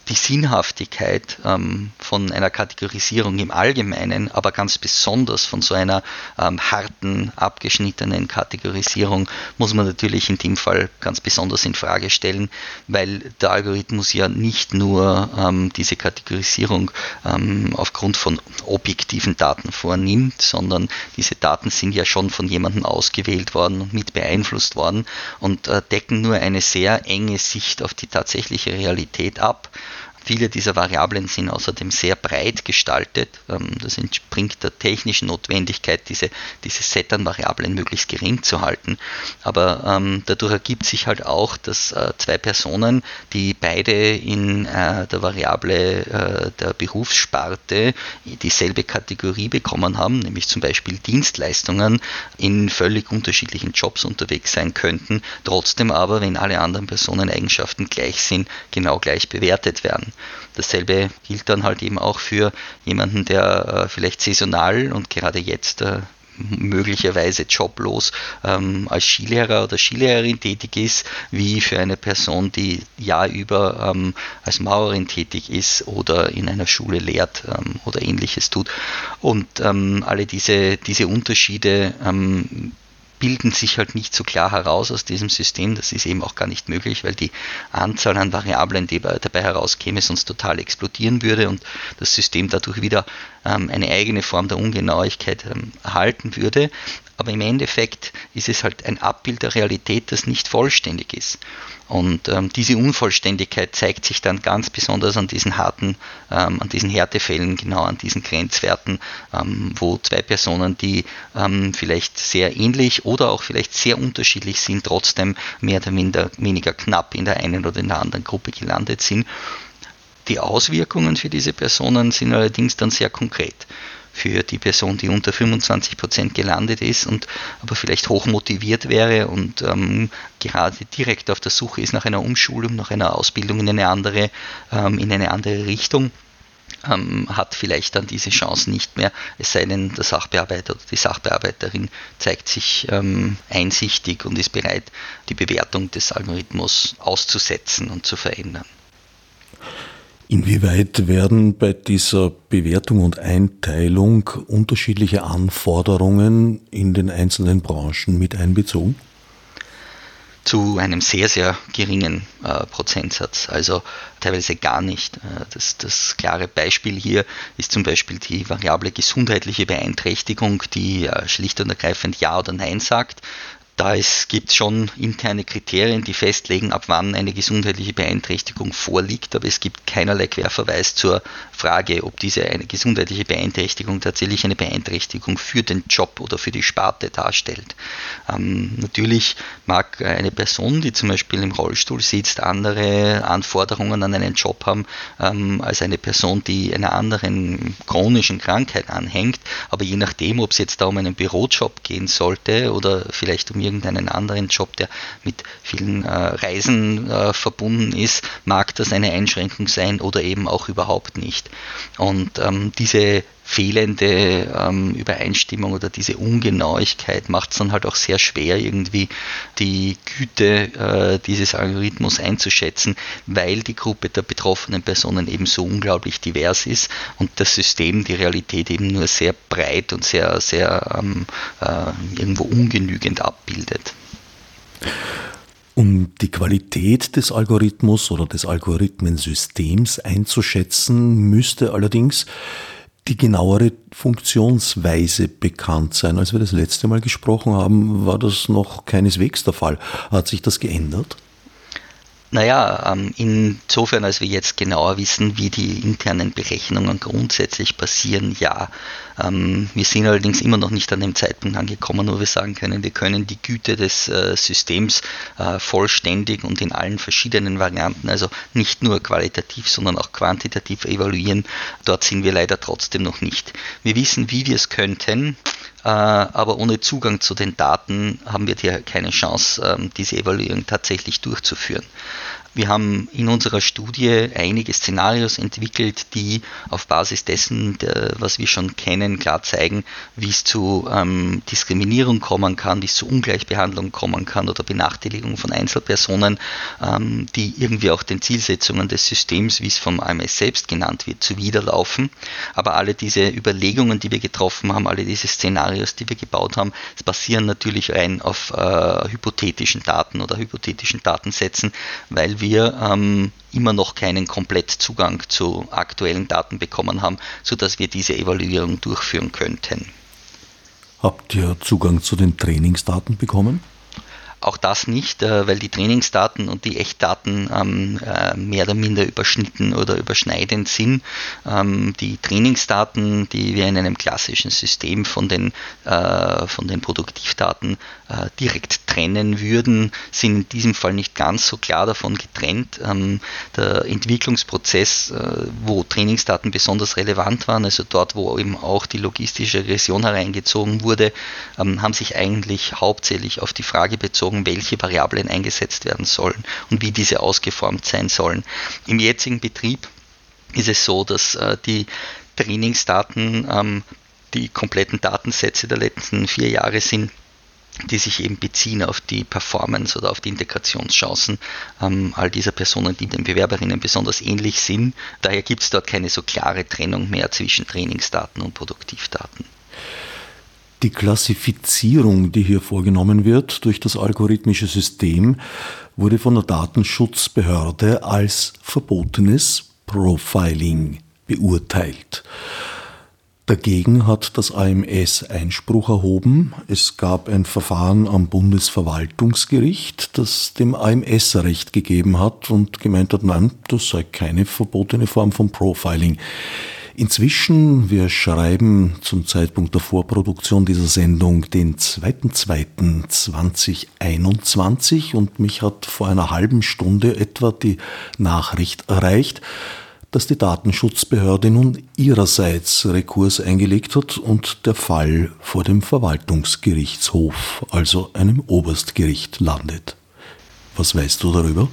die Sinnhaftigkeit ähm, von einer Kategorisierung im Allgemeinen, aber ganz besonders von so einer ähm, harten, abgeschnittenen Kategorisierung muss man natürlich in dem Fall ganz besonders in Frage stellen, weil der Algorithmus ja nicht nur ähm, diese Kategorisierung ähm, aufgrund von objektiven Daten vornimmt, sondern diese Daten sind ja schon von jemandem ausgewählt worden und mit beeinflusst worden und äh, decken nur eine sehr enge Sicht auf die tatsächliche Realität ab. Viele dieser Variablen sind außerdem sehr breit gestaltet. Ähm, das entspringt der technischen Notwendigkeit, diese, diese Set an Variablen möglichst gering zu halten. Aber ähm, dadurch ergibt sich halt auch, dass äh, zwei Personen, die beide in äh, der Variable äh, der Berufssparte dieselbe Kategorie bekommen haben, nämlich zum Beispiel Dienstleistungen, in völlig unterschiedlichen Jobs unterwegs sein könnten, trotzdem aber, wenn alle anderen Personeneigenschaften gleich sind, genau gleich bewertet werden. Dasselbe gilt dann halt eben auch für jemanden, der äh, vielleicht saisonal und gerade jetzt äh, möglicherweise joblos ähm, als Skilehrer oder Skilehrerin tätig ist, wie für eine Person, die Jahr über ähm, als Maurerin tätig ist oder in einer Schule lehrt ähm, oder ähnliches tut. Und ähm, alle diese, diese Unterschiede ähm, bilden sich halt nicht so klar heraus aus diesem System. Das ist eben auch gar nicht möglich, weil die Anzahl an Variablen, die dabei herauskäme, sonst total explodieren würde und das System dadurch wieder eine eigene Form der Ungenauigkeit ähm, erhalten würde. Aber im Endeffekt ist es halt ein Abbild der Realität, das nicht vollständig ist. Und ähm, diese Unvollständigkeit zeigt sich dann ganz besonders an diesen harten, ähm, an diesen Härtefällen, genau an diesen Grenzwerten, ähm, wo zwei Personen, die ähm, vielleicht sehr ähnlich oder auch vielleicht sehr unterschiedlich sind, trotzdem mehr oder minder, weniger knapp in der einen oder in der anderen Gruppe gelandet sind. Die Auswirkungen für diese Personen sind allerdings dann sehr konkret für die Person, die unter 25 Prozent gelandet ist und aber vielleicht hoch motiviert wäre und ähm, gerade direkt auf der Suche ist nach einer Umschulung, nach einer Ausbildung in eine andere, ähm, in eine andere Richtung. Ähm, hat vielleicht dann diese Chance nicht mehr, es sei denn, der Sachbearbeiter oder die Sachbearbeiterin zeigt sich ähm, einsichtig und ist bereit, die Bewertung des Algorithmus auszusetzen und zu verändern. Inwieweit werden bei dieser Bewertung und Einteilung unterschiedliche Anforderungen in den einzelnen Branchen mit einbezogen? Zu einem sehr, sehr geringen äh, Prozentsatz, also teilweise gar nicht. Äh, das, das, klare Beispiel hier ist zum Beispiel die variable gesundheitliche Beeinträchtigung, die äh, schlicht und ergreifend Ja oder Nein sagt. Da gibt es schon interne Kriterien, die festlegen, ab wann eine gesundheitliche Beeinträchtigung vorliegt, aber es gibt keinerlei Querverweis zur Frage, ob diese eine gesundheitliche Beeinträchtigung tatsächlich eine Beeinträchtigung für den Job oder für die Sparte darstellt. Ähm, natürlich mag eine Person, die zum Beispiel im Rollstuhl sitzt, andere Anforderungen an einen Job haben ähm, als eine Person, die einer anderen chronischen Krankheit anhängt, aber je nachdem, ob es jetzt da um einen Bürojob gehen sollte oder vielleicht um irgendeinen anderen Job, der mit vielen äh, Reisen äh, verbunden ist, mag das eine Einschränkung sein oder eben auch überhaupt nicht. Und ähm, diese fehlende ähm, Übereinstimmung oder diese Ungenauigkeit macht es dann halt auch sehr schwer, irgendwie die Güte äh, dieses Algorithmus einzuschätzen, weil die Gruppe der betroffenen Personen eben so unglaublich divers ist und das System die Realität eben nur sehr breit und sehr, sehr ähm, äh, irgendwo ungenügend abbildet. Um die Qualität des Algorithmus oder des Algorithmensystems einzuschätzen, müsste allerdings die genauere Funktionsweise bekannt sein. Als wir das letzte Mal gesprochen haben, war das noch keineswegs der Fall. Hat sich das geändert? Naja, ähm, insofern, als wir jetzt genauer wissen, wie die internen Berechnungen grundsätzlich passieren, ja. Ähm, wir sind allerdings immer noch nicht an dem Zeitpunkt angekommen, wo wir sagen können, wir können die Güte des äh, Systems äh, vollständig und in allen verschiedenen Varianten, also nicht nur qualitativ, sondern auch quantitativ evaluieren. Dort sind wir leider trotzdem noch nicht. Wir wissen, wie wir es könnten. Äh, aber ohne Zugang zu den Daten haben wir hier keine Chance, ähm, diese Evaluierung tatsächlich durchzuführen. Wir haben in unserer Studie einige Szenarios entwickelt, die auf Basis dessen, was wir schon kennen, klar zeigen, wie es zu ähm, Diskriminierung kommen kann, wie es zu Ungleichbehandlung kommen kann oder Benachteiligung von Einzelpersonen, ähm, die irgendwie auch den Zielsetzungen des Systems, wie es vom AMS selbst genannt wird, zuwiderlaufen. Aber alle diese Überlegungen, die wir getroffen haben, alle diese Szenarios, die wir gebaut haben, basieren natürlich rein auf äh, hypothetischen Daten oder hypothetischen Datensätzen, weil wir wir ähm, immer noch keinen Komplettzugang zu aktuellen Daten bekommen haben, sodass wir diese Evaluierung durchführen könnten. Habt ihr Zugang zu den Trainingsdaten bekommen? Auch das nicht, äh, weil die Trainingsdaten und die Echtdaten ähm, äh, mehr oder minder überschnitten oder überschneidend sind. Ähm, die Trainingsdaten, die wir in einem klassischen System von den, äh, von den Produktivdaten direkt trennen würden, sind in diesem Fall nicht ganz so klar davon getrennt. Ähm, der Entwicklungsprozess, wo Trainingsdaten besonders relevant waren, also dort, wo eben auch die logistische Regression hereingezogen wurde, haben sich eigentlich hauptsächlich auf die Frage bezogen, bezogen, welche Variablen eingesetzt werden sollen und wie diese ausgeformt sein sollen. Im jetzigen Betrieb ist es so, dass äh, die Trainingsdaten ähm, die kompletten Datensätze der letzten vier Jahre sind, die sich eben beziehen auf die Performance oder auf die Integrationschancen ähm, all dieser Personen, die den Bewerberinnen besonders ähnlich sind. Daher gibt es dort keine so klare Trennung mehr zwischen Trainingsdaten und Produktivdaten. Die Klassifizierung, die hier vorgenommen wird durch das algorithmische System, wurde von der Datenschutzbehörde als verbotenes Profiling beurteilt. Dagegen hat das AMS Einspruch erhoben. Es gab ein Verfahren am Bundesverwaltungsgericht, das dem AMS Recht gegeben hat und gemeint hat, nein, das sei keine verbotene Form von Profiling. Inzwischen, wir schreiben zum Zeitpunkt der Vorproduktion dieser Sendung den 2.2.2021 und mich hat vor einer halben Stunde etwa die Nachricht erreicht, dass die Datenschutzbehörde nun ihrerseits Rekurs eingelegt hat und der Fall vor dem Verwaltungsgerichtshof, also einem Oberstgericht, landet. Was weißt du darüber?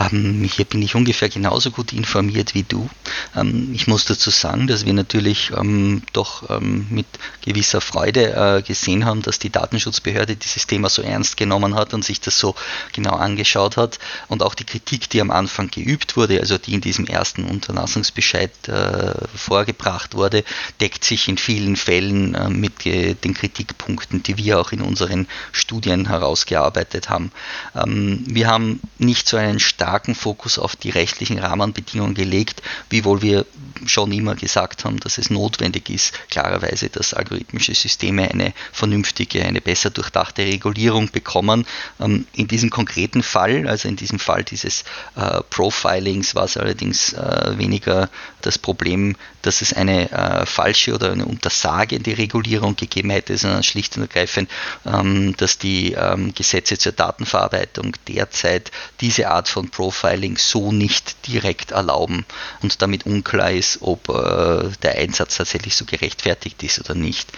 Ähm, hier bin ich ungefähr genauso gut informiert wie du. Ähm, ich muss dazu sagen, dass wir natürlich ähm, doch ähm, mit gewisser Freude äh, gesehen haben, dass die Datenschutzbehörde dieses Thema so ernst genommen hat und sich das so genau angeschaut hat. Und auch die Kritik, die am Anfang geübt wurde, also die in diesem ersten Unterlassungsbescheid äh, vorgebracht wurde, deckt sich in vielen Fällen äh, mit den Kritikpunkten, die wir auch in unseren Studien herausgearbeitet haben. Ähm, wir haben nicht so einen starken starken Fokus auf die rechtlichen Rahmenbedingungen gelegt, wiewohl wir schon immer gesagt haben, dass es notwendig ist, klarerweise, dass algorithmische Systeme eine vernünftige, eine besser durchdachte Regulierung bekommen. Ähm, in diesem konkreten Fall, also in diesem Fall dieses äh, Profilings, war es allerdings äh, weniger das Problem, dass es eine äh, falsche oder eine untersagende Regulierung gegeben hätte, sondern schlicht und ergreifend, ähm, dass die ähm, Gesetze zur Datenverarbeitung derzeit diese Art von Profiling so nicht direkt erlauben und damit unklar ist, ob äh, der Einsatz tatsächlich so gerechtfertigt ist oder nicht.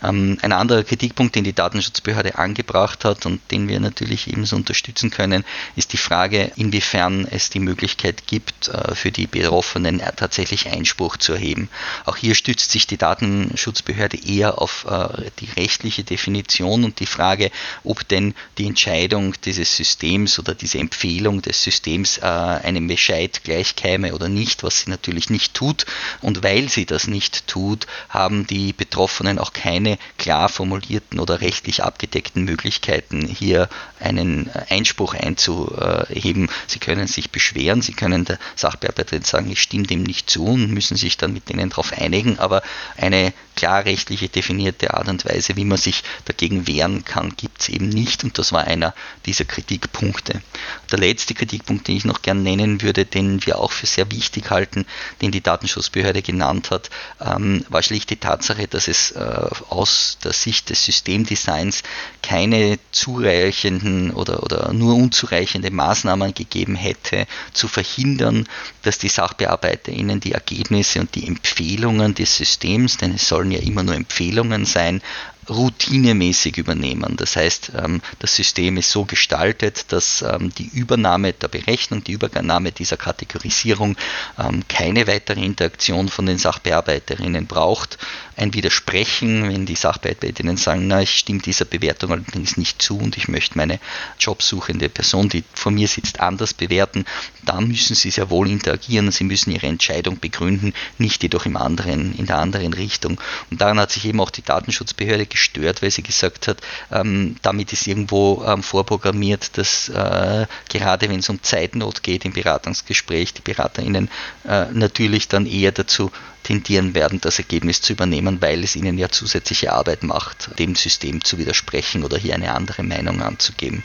Ähm, ein anderer Kritikpunkt, den die Datenschutzbehörde angebracht hat und den wir natürlich ebenso unterstützen können, ist die Frage, inwiefern es die Möglichkeit gibt, äh, für die Betroffenen tatsächlich Einspruch zu erheben. Auch hier stützt sich die Datenschutzbehörde eher auf äh, die rechtliche Definition und die Frage, ob denn die Entscheidung dieses Systems oder diese Empfehlung des Systems Systems äh, einem Bescheid gleichkäme oder nicht, was sie natürlich nicht tut. Und weil sie das nicht tut, haben die Betroffenen auch keine klar formulierten oder rechtlich abgedeckten Möglichkeiten, hier einen Einspruch einzuheben. Sie können sich beschweren, sie können der Sachbearbeiterin sagen, ich stimme dem nicht zu und müssen sich dann mit denen darauf einigen, aber eine klar rechtliche definierte Art und Weise, wie man sich dagegen wehren kann, gibt es eben nicht und das war einer dieser Kritikpunkte. Der letzte Kritikpunkt Punkt, den ich noch gern nennen würde, den wir auch für sehr wichtig halten, den die Datenschutzbehörde genannt hat, ähm, war schlicht die Tatsache, dass es äh, aus der Sicht des Systemdesigns keine zureichenden oder, oder nur unzureichende Maßnahmen gegeben hätte, zu verhindern, dass die SachbearbeiterInnen die Ergebnisse und die Empfehlungen des Systems, denn es sollen ja immer nur Empfehlungen sein, routinemäßig übernehmen. Das heißt, ähm, das System ist so gestaltet, dass ähm, die Übernahme der Berechnung, die Übernahme dieser Kategorisierung ähm, keine weitere Interaktion von den Sachbearbeiterinnen braucht. Ein Widersprechen, wenn die Sachbearbeiterinnen sagen, na, ich stimme dieser Bewertung allerdings nicht zu und ich möchte meine jobsuchende Person, die vor mir sitzt, anders bewerten, dann müssen sie sehr wohl interagieren, sie müssen ihre Entscheidung begründen, nicht jedoch im anderen, in der anderen Richtung. Und daran hat sich eben auch die Datenschutzbehörde gestört, weil sie gesagt hat, ähm, damit ist irgendwo ähm, vorprogrammiert, dass äh, gerade wenn es um Zeitnot geht im Beratungsgespräch, die BeraterInnen äh, natürlich dann eher dazu tendieren werden, das Ergebnis zu übernehmen, weil es ihnen ja zusätzliche Arbeit macht, dem System zu widersprechen oder hier eine andere Meinung anzugeben.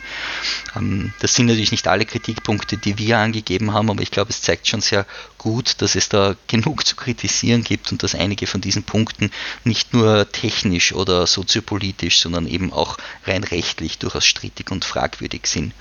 Ähm, das sind natürlich nicht alle Kritikpunkte, die wir angegeben haben, aber ich glaube, es zeigt schon sehr gut, dass es da genug zu kritisieren gibt und dass einige von diesen Punkten nicht nur technisch oder soziopolitisch, sondern eben auch rein rechtlich durchaus strittig und fragwürdig sind.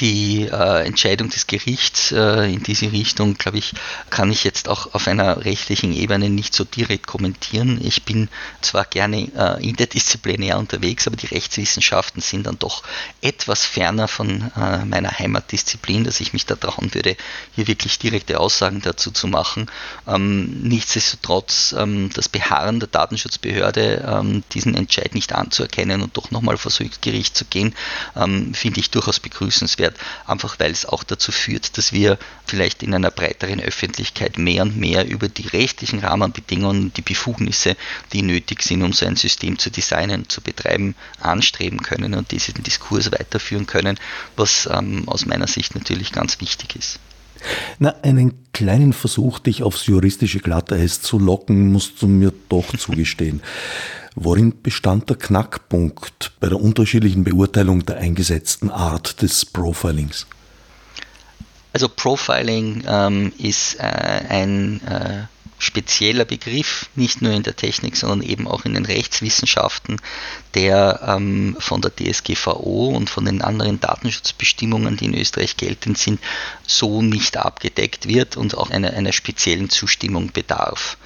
Die äh, Entscheidung des Gerichts äh, in diese Richtung, glaube ich, kann ich jetzt auch auf einer rechtlichen Ebene Ebene nicht so direkt kommentieren. Ich bin zwar gerne äh, interdisziplinär unterwegs, aber die Rechtswissenschaften sind dann doch etwas ferner von äh, meiner Heimatdisziplin, dass ich mich da trauen würde, hier wirklich direkte Aussagen dazu zu machen. Ähm, nichtsdestotrotz ähm, das Beharren der Datenschutzbehörde, ähm, diesen Entscheid nicht anzuerkennen und doch nochmal vor das Gericht zu gehen, ähm, finde ich durchaus begrüßenswert, einfach weil es auch dazu führt, dass wir vielleicht in einer breiteren Öffentlichkeit mehr und mehr über die rechtlichen Rahmenbedingungen, die Befugnisse, die nötig sind, um so ein System zu designen, zu betreiben, anstreben können und diesen Diskurs weiterführen können, was ähm, aus meiner Sicht natürlich ganz wichtig ist. Na, einen kleinen Versuch, dich aufs juristische Glatteis zu locken, musst du mir doch zugestehen. Worin bestand der Knackpunkt bei der unterschiedlichen Beurteilung der eingesetzten Art des Profilings? Also Profiling ähm, ist äh, ein äh, spezieller Begriff, nicht nur in der Technik, sondern eben auch in den Rechtswissenschaften, der ähm, von der DSGVO und von den anderen Datenschutzbestimmungen, die in Österreich geltend sind, so nicht abgedeckt wird und auch einer, einer speziellen Zustimmung bedarf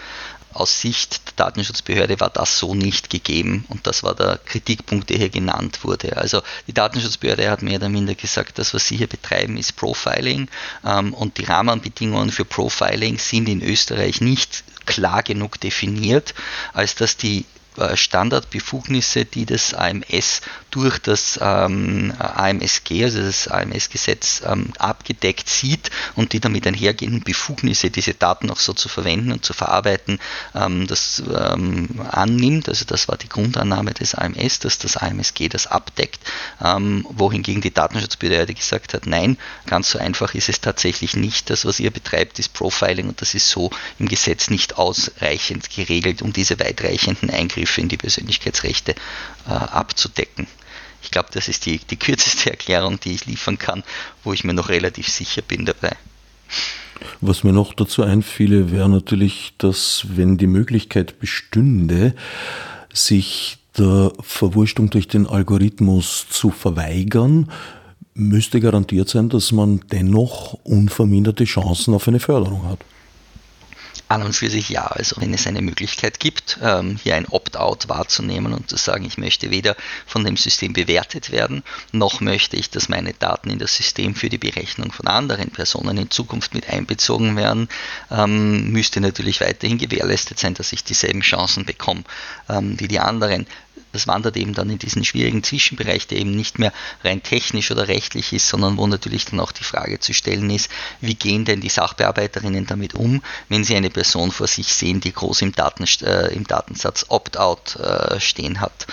aus Sicht der Datenschutzbehörde war das so nicht gegeben und das war der Kritikpunkt, der hier genannt wurde. Also die Datenschutzbehörde hat mehr oder minder gesagt, das, was sie hier betreiben, ist Profiling ähm, und die Rahmenbedingungen für Profiling sind in Österreich nicht klar genug definiert, als dass die Standardbefugnisse, die das AMS durch das ähm, AMSG, also das AMS-Gesetz, ähm, abgedeckt sieht und die damit einhergehenden Befugnisse, diese Daten auch so zu verwenden und zu verarbeiten, ähm, das ähm, annimmt. Also das war die Grundannahme des AMS, dass das AMSG das abdeckt, ähm, wohingegen die Datenschutzbehörde gesagt hat, nein, ganz so einfach ist es tatsächlich nicht. Das, was ihr betreibt, ist Profiling und das ist so im Gesetz nicht ausreichend geregelt, um diese weitreichenden Eingriffe Eingriffe in die Persönlichkeitsrechte äh, abzudecken. Ich glaube, das ist die, die kürzeste Erklärung, die ich liefern kann, wo ich mir noch relativ sicher bin dabei. Was mir noch dazu einfiele, wäre natürlich, dass wenn die Möglichkeit bestünde, sich der Verwurstung durch den Algorithmus zu verweigern, müsste garantiert sein, dass man dennoch unverminderte Chancen auf eine Förderung hat. An und für sich ja. Also wenn es eine Möglichkeit gibt, ähm, hier ein Opt-out wahrzunehmen und zu sagen, ich möchte weder von dem System bewertet werden, noch möchte ich, dass meine Daten in das System für die Berechnung von anderen Personen in Zukunft mit einbezogen werden, ähm, müsste natürlich weiterhin gewährleistet sein, dass ich dieselben Chancen bekomme ähm, wie die anderen das wandert eben dann in diesen schwierigen Zwischenbereich, der eben nicht mehr rein technisch oder rechtlich ist, sondern wo natürlich dann auch die Frage zu stellen ist, wie gehen denn die Sachbearbeiterinnen damit um, wenn sie eine Person vor sich sehen, die groß im, Daten, äh, im Datensatz Opt-out äh, stehen hat.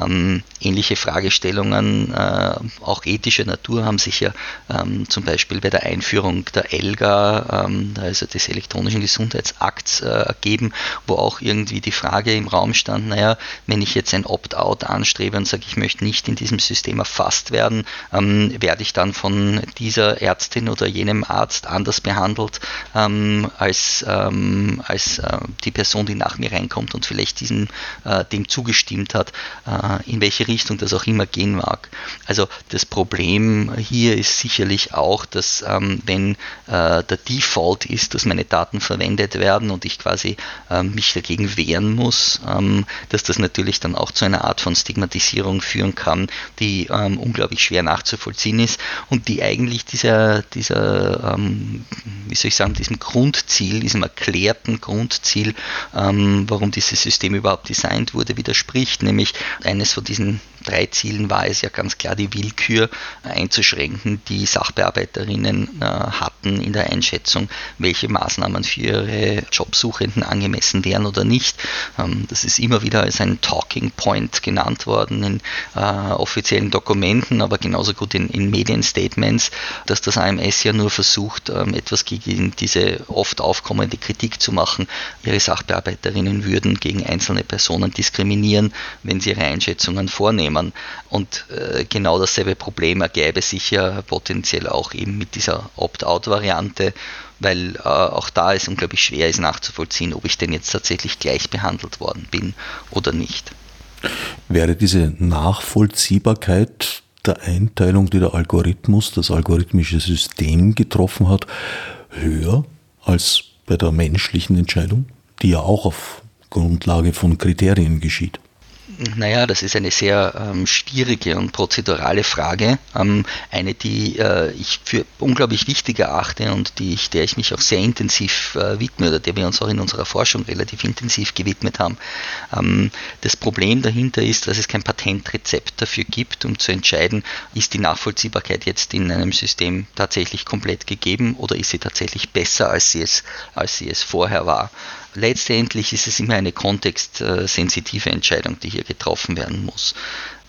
Ähm, ähnliche Fragestellungen, äh, auch ethischer Natur, haben sich ja ähm, zum Beispiel bei der Einführung der ELGA, ähm, also des elektronischen Gesundheitsakts, äh, ergeben, wo auch irgendwie die Frage im Raum stand, naja, wenn ich jetzt ein Opt Opt-out anstrebe und sage, ich möchte nicht in diesem System erfasst werden, ähm, werde ich dann von dieser Ärztin oder jenem Arzt anders behandelt ähm, als, ähm, als äh, die Person, die nach mir reinkommt und vielleicht diesem, äh, dem zugestimmt hat, äh, in welche Richtung das auch immer gehen mag. Also das Problem hier ist sicherlich auch, dass ähm, wenn äh, der Default ist, dass meine Daten verwendet werden und ich quasi ähm, mich dagegen wehren muss, ähm, dass das natürlich dann auch zu einer einer Art von Stigmatisierung führen kann, die ähm, unglaublich schwer nachzuvollziehen ist und die eigentlich dieser, dieser ähm, wie soll ich sagen, diesem Grundziel, diesem erklärten Grundziel, ähm, warum dieses System überhaupt designt wurde, widerspricht. Nämlich eines von diesen drei Zielen war es ja ganz klar, die Willkür einzuschränken, die Sachbearbeiterinnen äh, hatten in der Einschätzung, welche Maßnahmen für ihre Jobsuchenden angemessen wären oder nicht. Ähm, das ist immer wieder als ein Talking Point genannt worden in äh, offiziellen Dokumenten, aber genauso gut in, in Medienstatements, dass das AMS ja nur versucht, ähm, etwas gegen diese oft aufkommende Kritik zu machen. Ihre Sachbearbeiterinnen würden gegen einzelne Personen diskriminieren, wenn sie ihre Einschätzungen vornehmen nehmen. Und äh, genau dasselbe Problem ergäbe sich ja potenziell auch eben mit dieser Opt-out-Variante, weil äh, auch da es unglaublich schwer ist nachzuvollziehen, ob ich denn jetzt tatsächlich gleich behandelt worden bin oder nicht. Wäre diese Nachvollziehbarkeit der Einteilung, die der Algorithmus, das algorithmische System getroffen hat, höher als bei der menschlichen Entscheidung? die ja auch auf Grundlage von Kriterien geschieht. Naja, das ist eine sehr ähm, schwierige und prozedurale Frage. Ähm, eine, die äh, ich für unglaublich wichtig erachte und die ich, der ich mich auch sehr intensiv äh, widme oder der wir uns auch in unserer Forschung relativ intensiv gewidmet haben. Ähm, das Problem dahinter ist, dass es kein Patentrezept dafür gibt, um zu entscheiden, ist die Nachvollziehbarkeit jetzt in einem System tatsächlich komplett gegeben oder ist sie tatsächlich besser, als sie es, als sie es vorher war letztendlich ist es immer eine kontextsensitive Entscheidung, die hier getroffen werden muss.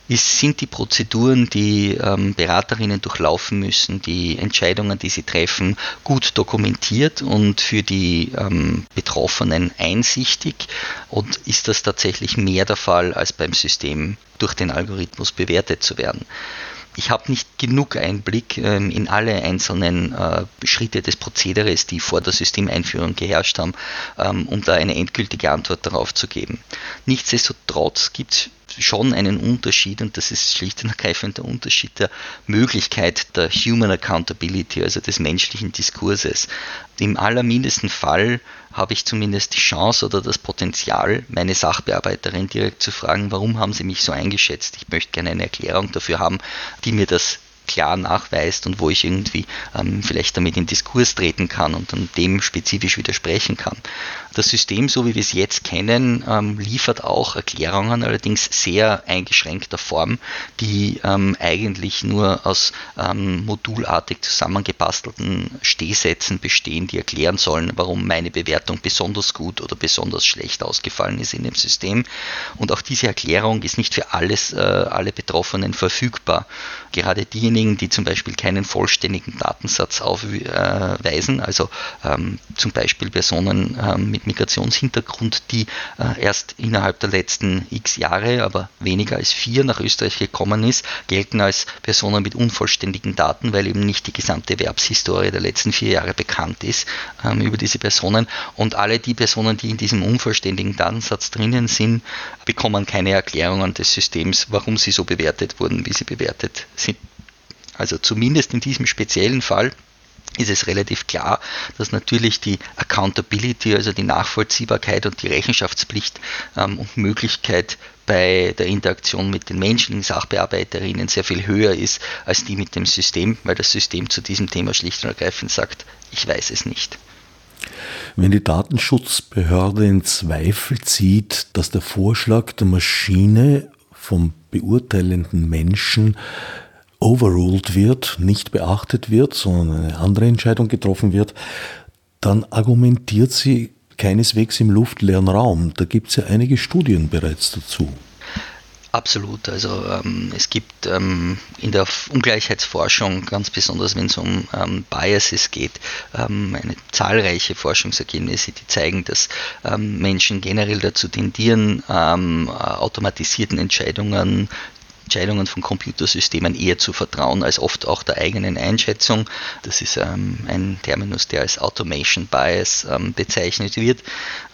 Es sind die Prozeduren, die ähm, Beraterinnen durchlaufen müssen, die Entscheidungen, die sie treffen, gut dokumentiert und für die ähm, Betroffenen einsichtig? Und ist das tatsächlich mehr der Fall, als beim System durch den Algorithmus bewertet zu werden? Ich habe nicht genug Einblick ähm, in alle einzelnen äh, Schritte des Prozederes, die vor der Systemeinführung geherrscht haben, ähm, um da eine endgültige Antwort darauf zu geben. Nichtsdestotrotz gibt es schon einen Unterschied und das ist schlicht und ergreifend der Unterschied der Möglichkeit der Human Accountability, also des menschlichen Diskurses. Im allermindesten Fall habe ich zumindest die Chance oder das Potenzial, meine Sachbearbeiterin direkt zu fragen, warum haben Sie mich so eingeschätzt? Ich möchte gerne eine Erklärung dafür haben, die mir das klar nachweist und wo ich irgendwie ähm, vielleicht damit in Diskurs treten kann und dann dem spezifisch widersprechen kann. Das System, so wie wir es jetzt kennen, ähm, liefert auch Erklärungen, allerdings sehr eingeschränkter Form, die ähm, eigentlich nur aus ähm, modulartig zusammengebastelten Stehsätzen bestehen, die erklären sollen, warum meine Bewertung besonders gut oder besonders schlecht ausgefallen ist in dem System. Und auch diese Erklärung ist nicht für alles, äh, alle Betroffenen verfügbar. Gerade diejenigen, die zum Beispiel keinen vollständigen Datensatz aufweisen, also ähm, zum Beispiel Personen ähm, mit Migrationshintergrund, die äh, erst innerhalb der letzten x Jahre, aber weniger als vier nach Österreich gekommen ist, gelten als Personen mit unvollständigen Daten, weil eben nicht die gesamte Erwerbshistorie der letzten vier Jahre bekannt ist ähm, über diese Personen. Und alle die Personen, die in diesem unvollständigen Datensatz drinnen sind, bekommen keine Erklärungen des Systems, warum sie so bewertet wurden, wie sie bewertet sind. Also zumindest in diesem speziellen Fall ist es relativ klar, dass natürlich die Accountability, also die Nachvollziehbarkeit und die Rechenschaftspflicht ähm, und Möglichkeit bei der Interaktion mit den menschlichen Sachbearbeiterinnen sehr viel höher ist als die mit dem System, weil das System zu diesem Thema schlicht und ergreifend sagt, ich weiß es nicht. Wenn die Datenschutzbehörde in Zweifel zieht, dass der Vorschlag der Maschine vom beurteilenden Menschen overruled wird, nicht beachtet wird, sondern eine andere Entscheidung getroffen wird, dann argumentiert sie keineswegs im luftleeren Raum. Da gibt es ja einige Studien bereits dazu. Absolut. Also ähm, es gibt ähm, in der Ungleichheitsforschung, ganz besonders wenn es um ähm, Biases geht, ähm, eine zahlreiche Forschungsergebnisse, die zeigen, dass ähm, Menschen generell dazu tendieren, ähm, automatisierten Entscheidungen Entscheidungen von Computersystemen eher zu vertrauen als oft auch der eigenen Einschätzung. Das ist ähm, ein Terminus, der als Automation Bias ähm, bezeichnet wird.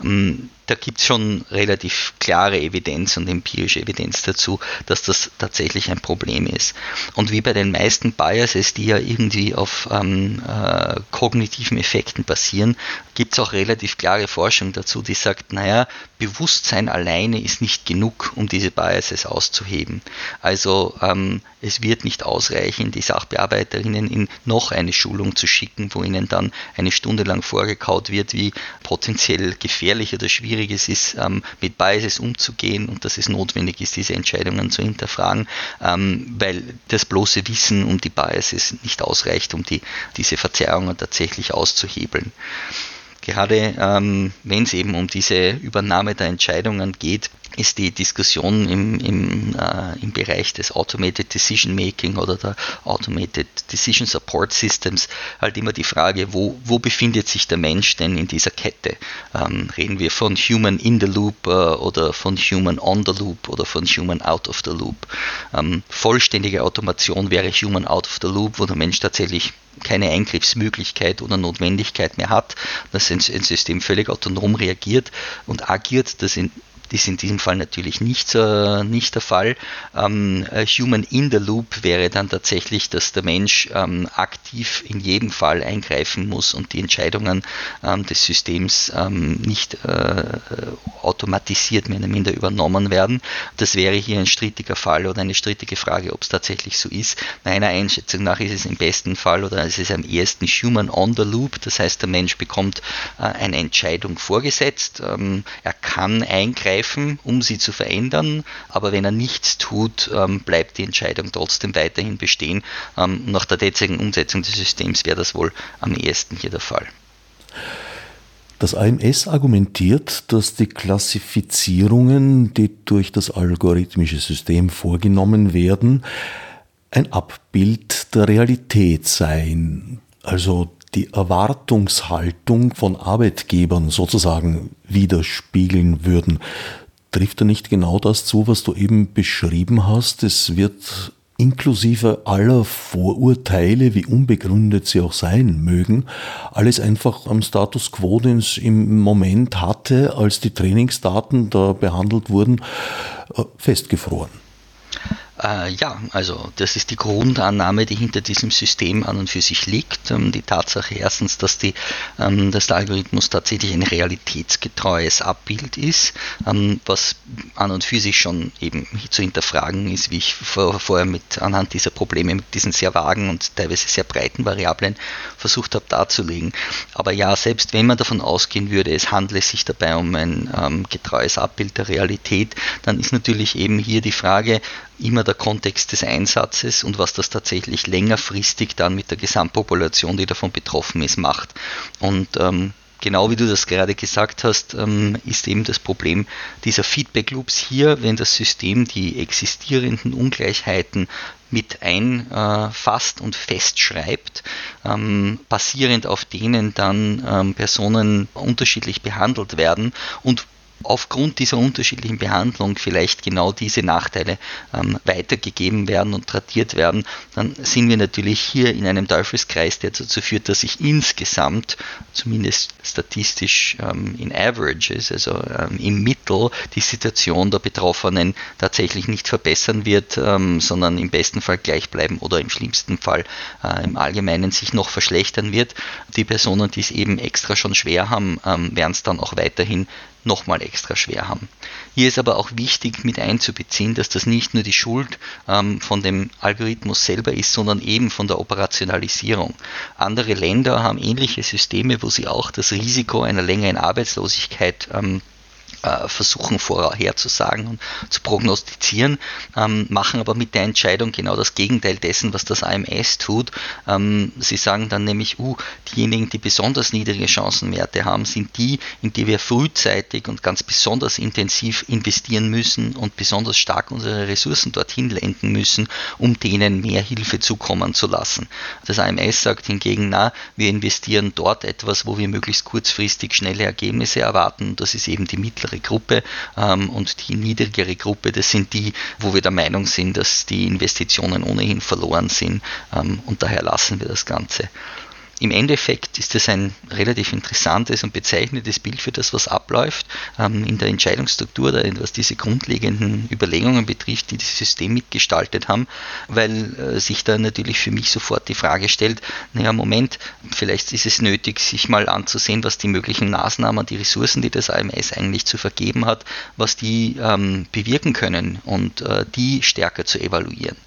Ähm, da gibt es schon relativ klare Evidenz und empirische Evidenz dazu, dass das tatsächlich ein Problem ist. Und wie bei den meisten Biases, die ja irgendwie auf ähm, äh, kognitiven Effekten basieren, gibt es auch relativ klare Forschung dazu, die sagt, naja, Bewusstsein alleine ist nicht genug, um diese Biases auszuheben. Also ähm, es wird nicht ausreichen, die Sachbearbeiterinnen in noch eine Schulung zu schicken, wo ihnen dann eine Stunde lang vorgekaut wird, wie potenziell gefährlich oder schwierig es ist, ähm, mit Biases umzugehen und dass es notwendig ist, diese Entscheidungen zu hinterfragen, ähm, weil das bloße Wissen um die Biases nicht ausreicht, um die, diese Verzerrungen tatsächlich auszuhebeln. Gerade ähm, wenn es eben um diese Übernahme der Entscheidungen geht, ist die Diskussion im, im, äh, im Bereich des Automated Decision Making oder der Automated Decision Support Systems halt immer die Frage, wo, wo befindet sich der Mensch denn in dieser Kette? Ähm, reden wir von Human in the Loop äh, oder von Human on the Loop oder von Human out of the Loop? Ähm, vollständige Automation wäre Human out of the Loop, wo der Mensch tatsächlich keine Eingriffsmöglichkeit oder Notwendigkeit mehr hat, dass ein System völlig autonom reagiert und agiert, das in ist in diesem Fall natürlich nicht, äh, nicht der Fall. Ähm, Human in the Loop wäre dann tatsächlich, dass der Mensch ähm, aktiv in jedem Fall eingreifen muss und die Entscheidungen ähm, des Systems ähm, nicht äh, automatisiert mehr oder minder übernommen werden. Das wäre hier ein strittiger Fall oder eine strittige Frage, ob es tatsächlich so ist. Meiner Einschätzung nach ist es im besten Fall oder es ist am ersten Human on the Loop, das heißt der Mensch bekommt äh, eine Entscheidung vorgesetzt, ähm, er kann eingreifen, um sie zu verändern, aber wenn er nichts tut, ähm, bleibt die Entscheidung trotzdem weiterhin bestehen. Ähm, nach der derzeitigen Umsetzung des Systems wäre das wohl am ehesten hier der Fall. Das AMS argumentiert, dass die Klassifizierungen, die durch das algorithmische System vorgenommen werden, ein Abbild der Realität seien, also die Erwartungshaltung von Arbeitgebern sozusagen widerspiegeln würden. Trifft da nicht genau das zu, was du eben beschrieben hast? Es wird inklusive aller Vorurteile, wie unbegründet sie auch sein mögen, alles einfach am Status quo, den es im Moment hatte, als die Trainingsdaten da behandelt wurden, äh, festgefroren. Äh, ja, also das ist die Grundannahme, die hinter diesem System an und für sich liegt. Ähm, die Tatsache erstens, dass, die, ähm, dass der Algorithmus tatsächlich ein realitätsgetreues Abbild ist, ähm, was an und für sich schon eben zu hinterfragen ist, wie ich vor, vorher mit anhand dieser Probleme mit diesen sehr vagen und teilweise sehr breiten Variablen versucht habe darzulegen. Aber ja, selbst wenn man davon ausgehen würde, es handle sich dabei um ein ähm, getreues Abbild der Realität, dann ist natürlich eben hier die Frage, immer der Kontext des Einsatzes und was das tatsächlich längerfristig dann mit der Gesamtpopulation, die davon betroffen ist, macht. Und ähm, genau wie du das gerade gesagt hast, ähm, ist eben das Problem dieser Feedback Loops hier, wenn das System die existierenden Ungleichheiten mit einfasst und festschreibt, ähm, basierend auf denen dann ähm, Personen unterschiedlich behandelt werden und aufgrund dieser unterschiedlichen Behandlung vielleicht genau diese Nachteile ähm, weitergegeben werden und tradiert werden, dann sind wir natürlich hier in einem Teufelskreis, der dazu führt, dass sich insgesamt, zumindest statistisch ähm, in Averages, also ähm, im Mittel, die Situation der Betroffenen tatsächlich nicht verbessern wird, ähm, sondern im besten Fall gleich bleiben oder im schlimmsten Fall äh, im Allgemeinen sich noch verschlechtern wird. Die Personen, die es eben extra schon schwer haben, ähm, werden es dann auch weiterhin nochmal extra schwer haben. Hier ist aber auch wichtig mit einzubeziehen, dass das nicht nur die Schuld ähm, von dem Algorithmus selber ist, sondern eben von der Operationalisierung. Andere Länder haben ähnliche Systeme, wo sie auch das Risiko einer längeren Arbeitslosigkeit ähm, äh, versuchen vorherzusagen und zu prognostizieren, ähm, machen aber mit der Entscheidung genau das Gegenteil dessen, was das AMS tut. Ähm, sie sagen dann nämlich, uh, diejenigen, die besonders niedrige Chancenwerte haben, sind die, in die wir frühzeitig und ganz besonders intensiv investieren müssen und besonders stark unsere Ressourcen dorthin lenken müssen, um denen mehr Hilfe zukommen zu lassen. Das AMS sagt hingegen, na, wir investieren dort etwas, wo wir möglichst kurzfristig schnelle Ergebnisse erwarten. Das ist eben die mittlere mittlere Gruppe ähm, und die niedrigere Gruppe, das sind die, wo wir der Meinung sind, dass die Investitionen ohnehin verloren sind ähm, und daher lassen wir das Ganze. Im Endeffekt ist es ein relativ interessantes und bezeichnendes Bild für das, was abläuft ähm, in der Entscheidungsstruktur, was diese grundlegenden Überlegungen betrifft, die das System mitgestaltet haben, weil äh, sich da natürlich für mich sofort die Frage stellt, naja, Moment, vielleicht ist es nötig, sich mal anzusehen, was die möglichen Maßnahmen, die Ressourcen, die das AMS eigentlich zu vergeben hat, was die ähm, bewirken können und äh, die stärker zu evaluieren.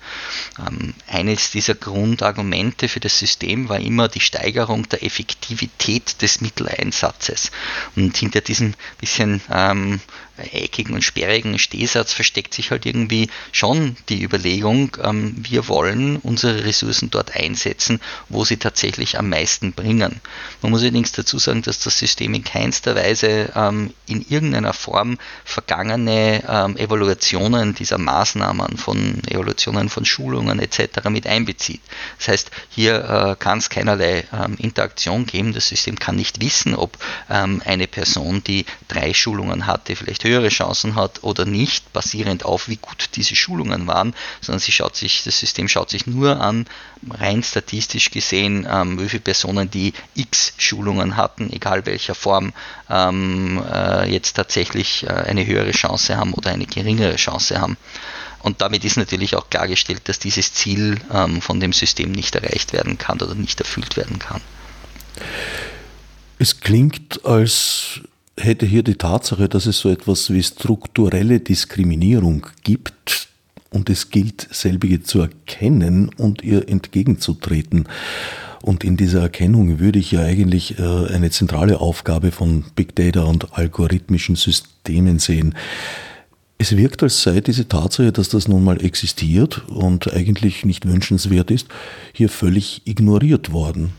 Ähm, eines dieser Grundargumente für das System war immer die Steigerung Steigerung der Effektivität des Mitteleinsatzes. Und hinter diesem bisschen ähm, eckigen und sperrigen Stehsatz versteckt sich halt irgendwie schon die Überlegung, ähm, wir wollen unsere Ressourcen dort einsetzen, wo sie tatsächlich am meisten bringen. Man muss allerdings dazu sagen, dass das System in keinster Weise ähm, in irgendeiner Form vergangene ähm, Evaluationen dieser Maßnahmen, von Evaluationen von Schulungen etc. mit einbezieht. Das heißt, hier äh, kann es keinerlei ähm, Interaktion geben. Das System kann nicht wissen, ob ähm, eine Person, die drei Schulungen hatte, vielleicht höhere Chancen hat oder nicht, basierend auf wie gut diese Schulungen waren, sondern sie schaut sich, das System schaut sich nur an, rein statistisch gesehen, ähm, wie viele Personen, die X Schulungen hatten, egal welcher Form, ähm, äh, jetzt tatsächlich äh, eine höhere Chance haben oder eine geringere Chance haben. Und damit ist natürlich auch klargestellt, dass dieses Ziel ähm, von dem System nicht erreicht werden kann oder nicht erfüllt werden kann. Es klingt, als hätte hier die Tatsache, dass es so etwas wie strukturelle Diskriminierung gibt und es gilt, selbige zu erkennen und ihr entgegenzutreten. Und in dieser Erkennung würde ich ja eigentlich äh, eine zentrale Aufgabe von Big Data und algorithmischen Systemen sehen. Es wirkt, als sei diese Tatsache, dass das nun mal existiert und eigentlich nicht wünschenswert ist, hier völlig ignoriert worden.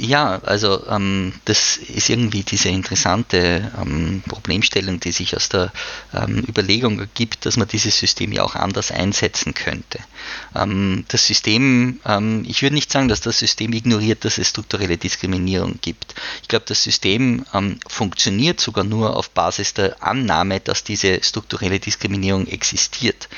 Ja, also ähm, das ist irgendwie diese interessante ähm, Problemstellung, die sich aus der ähm, Überlegung ergibt, dass man dieses System ja auch anders einsetzen könnte. Ähm, das System, ähm, ich würde nicht sagen, dass das System ignoriert, dass es strukturelle Diskriminierung gibt. Ich glaube, das System ähm, funktioniert sogar nur auf Basis der Annahme, dass diese strukturelle Diskriminierung existiert.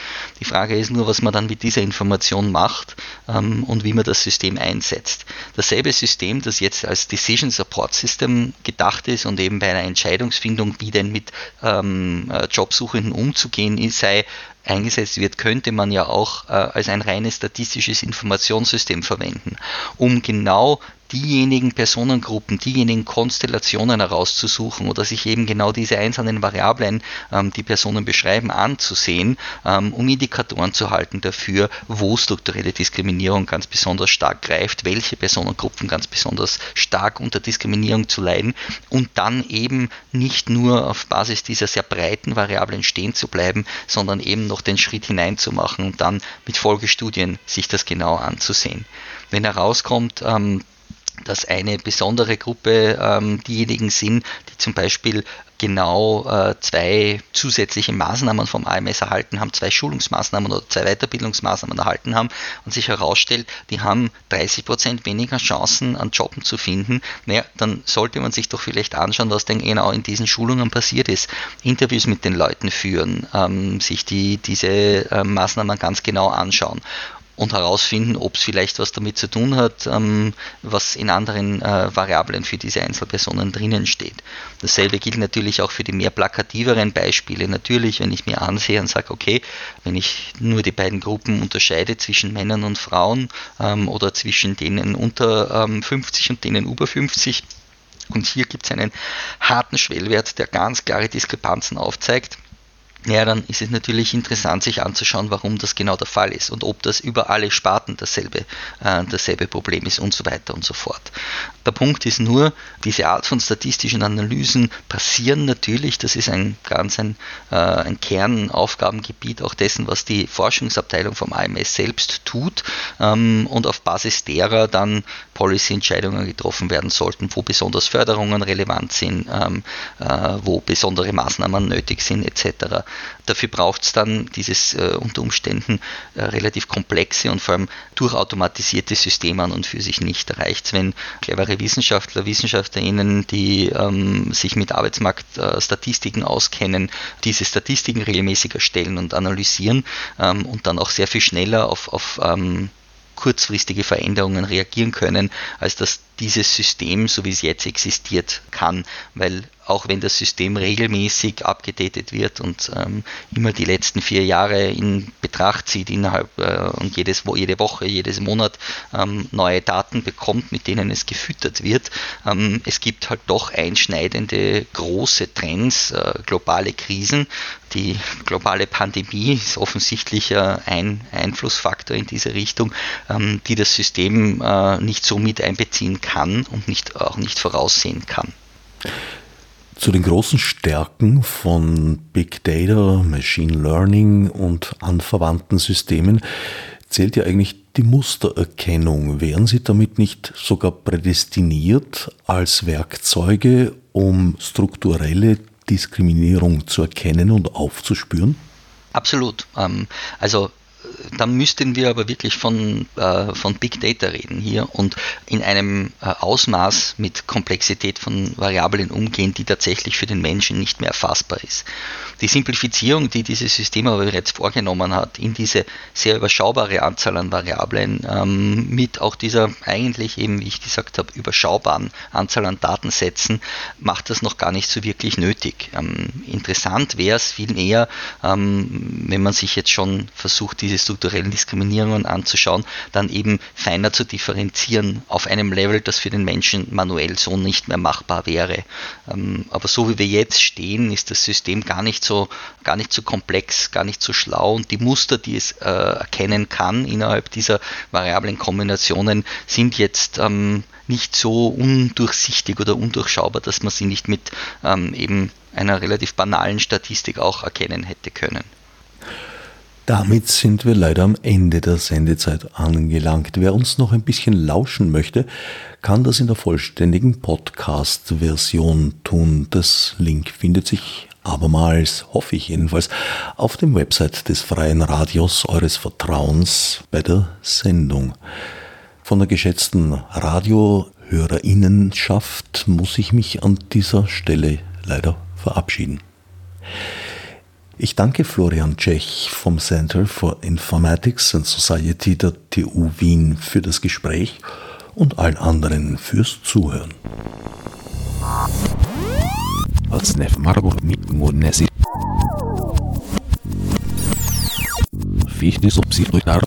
Die Frage ist nur, was man dann mit dieser Information macht und wie man das System einsetzt. Dasselbe System, das das jetzt als Decision Support System gedacht ist und eben bei einer Entscheidungsfindung, wie denn mit ähm, äh, Jobsuchenden umzugehen sei eingesetzt wird, könnte man ja auch äh, als ein reines statistisches Informationssystem verwenden, um genau diejenigen Personengruppen, diejenigen Konstellationen herauszusuchen oder sich eben genau diese einzelnen Variablen, ähm, die Personen beschreiben, anzusehen, ähm, um Indikatoren zu halten dafür, wo strukturelle Diskriminierung ganz besonders stark greift, welche Personengruppen ganz besonders stark unter Diskriminierung zu leiden und dann eben nicht nur auf Basis dieser sehr breiten Variablen stehen zu bleiben, sondern eben noch den Schritt hineinzumachen und dann mit Folgestudien sich das genau anzusehen. Wenn herauskommt, ähm, dass eine besondere Gruppe ähm, diejenigen sind, die zum Beispiel genau äh, zwei zusätzliche Maßnahmen vom AMS erhalten haben, zwei Schulungsmaßnahmen oder zwei Weiterbildungsmaßnahmen erhalten haben und sich herausstellt, die haben 30 Prozent weniger Chancen an Jobben zu finden, naja, dann sollte man sich doch vielleicht anschauen, was denn genau in diesen Schulungen passiert ist. Interviews mit den Leuten führen, ähm, sich die, diese äh, Maßnahmen ganz genau anschauen und herausfinden, ob es vielleicht was damit zu tun hat, ähm, was in anderen äh, Variablen für diese Einzelpersonen drinnen steht. Dasselbe gilt natürlich auch für die mehr plakativeren Beispiele. Natürlich, wenn ich mir ansehe und sage, okay, wenn ich nur die beiden Gruppen unterscheide zwischen Männern und Frauen ähm, oder zwischen denen unter ähm, 50 und denen über 50, und hier gibt es einen harten Schwellwert, der ganz klare Diskrepanzen aufzeigt, ja, dann ist es natürlich interessant, sich anzuschauen, warum das genau der Fall ist und ob das über alle Sparten dasselbe, äh, dasselbe Problem ist und so weiter und so fort. Der Punkt ist nur, diese Art von statistischen Analysen passieren natürlich, das ist ein ganz ein, äh, ein Kernaufgabengebiet auch dessen, was die Forschungsabteilung vom AMS selbst tut ähm, und auf Basis derer dann Policy-Entscheidungen getroffen werden sollten, wo besonders Förderungen relevant sind, ähm, äh, wo besondere Maßnahmen nötig sind etc. Dafür braucht es dann dieses äh, unter Umständen äh, relativ komplexe und vor allem durchautomatisierte System an und für sich nicht. Da reicht es, wenn clevere Wissenschaftler, Wissenschaftlerinnen, die ähm, sich mit Arbeitsmarktstatistiken auskennen, diese Statistiken regelmäßig erstellen und analysieren ähm, und dann auch sehr viel schneller auf, auf ähm, kurzfristige Veränderungen reagieren können, als dass dieses System, so wie es jetzt existiert, kann, weil auch wenn das System regelmäßig abgedatet wird und ähm, immer die letzten vier Jahre in Betracht zieht innerhalb äh, und jedes, jede Woche, jedes Monat ähm, neue Daten bekommt, mit denen es gefüttert wird. Ähm, es gibt halt doch einschneidende große Trends, äh, globale Krisen. Die globale Pandemie ist offensichtlich äh, ein Einflussfaktor in diese Richtung, ähm, die das System äh, nicht so mit einbeziehen kann und nicht, auch nicht voraussehen kann. Zu den großen Stärken von Big Data, Machine Learning und anverwandten Systemen zählt ja eigentlich die Mustererkennung. Wären Sie damit nicht sogar prädestiniert als Werkzeuge, um strukturelle Diskriminierung zu erkennen und aufzuspüren? Absolut. Ähm, also dann müssten wir aber wirklich von, äh, von Big Data reden hier und in einem äh, Ausmaß mit Komplexität von Variablen umgehen, die tatsächlich für den Menschen nicht mehr erfassbar ist. Die Simplifizierung, die dieses System aber bereits vorgenommen hat, in diese sehr überschaubare Anzahl an Variablen, ähm, mit auch dieser eigentlich eben, wie ich gesagt habe, überschaubaren Anzahl an Datensätzen, macht das noch gar nicht so wirklich nötig. Ähm, interessant wäre es vielmehr, ähm, wenn man sich jetzt schon versucht, diese strukturellen Diskriminierungen anzuschauen, dann eben feiner zu differenzieren auf einem Level, das für den Menschen manuell so nicht mehr machbar wäre. Ähm, aber so wie wir jetzt stehen, ist das System gar nicht so, gar nicht so komplex, gar nicht so schlau und die Muster, die es äh, erkennen kann innerhalb dieser variablen Kombinationen, sind jetzt ähm, nicht so undurchsichtig oder undurchschaubar, dass man sie nicht mit ähm, eben einer relativ banalen Statistik auch erkennen hätte können. Damit sind wir leider am Ende der Sendezeit angelangt. Wer uns noch ein bisschen lauschen möchte, kann das in der vollständigen Podcast-Version tun. Das Link findet sich abermals, hoffe ich jedenfalls, auf dem Website des Freien Radios eures Vertrauens bei der Sendung. Von der geschätzten Radiohörerinnenschaft muss ich mich an dieser Stelle leider verabschieden. Ich danke Florian Tschech vom Center for Informatics and Society der TU Wien für das Gespräch und allen anderen fürs Zuhören. Fichte subsidiar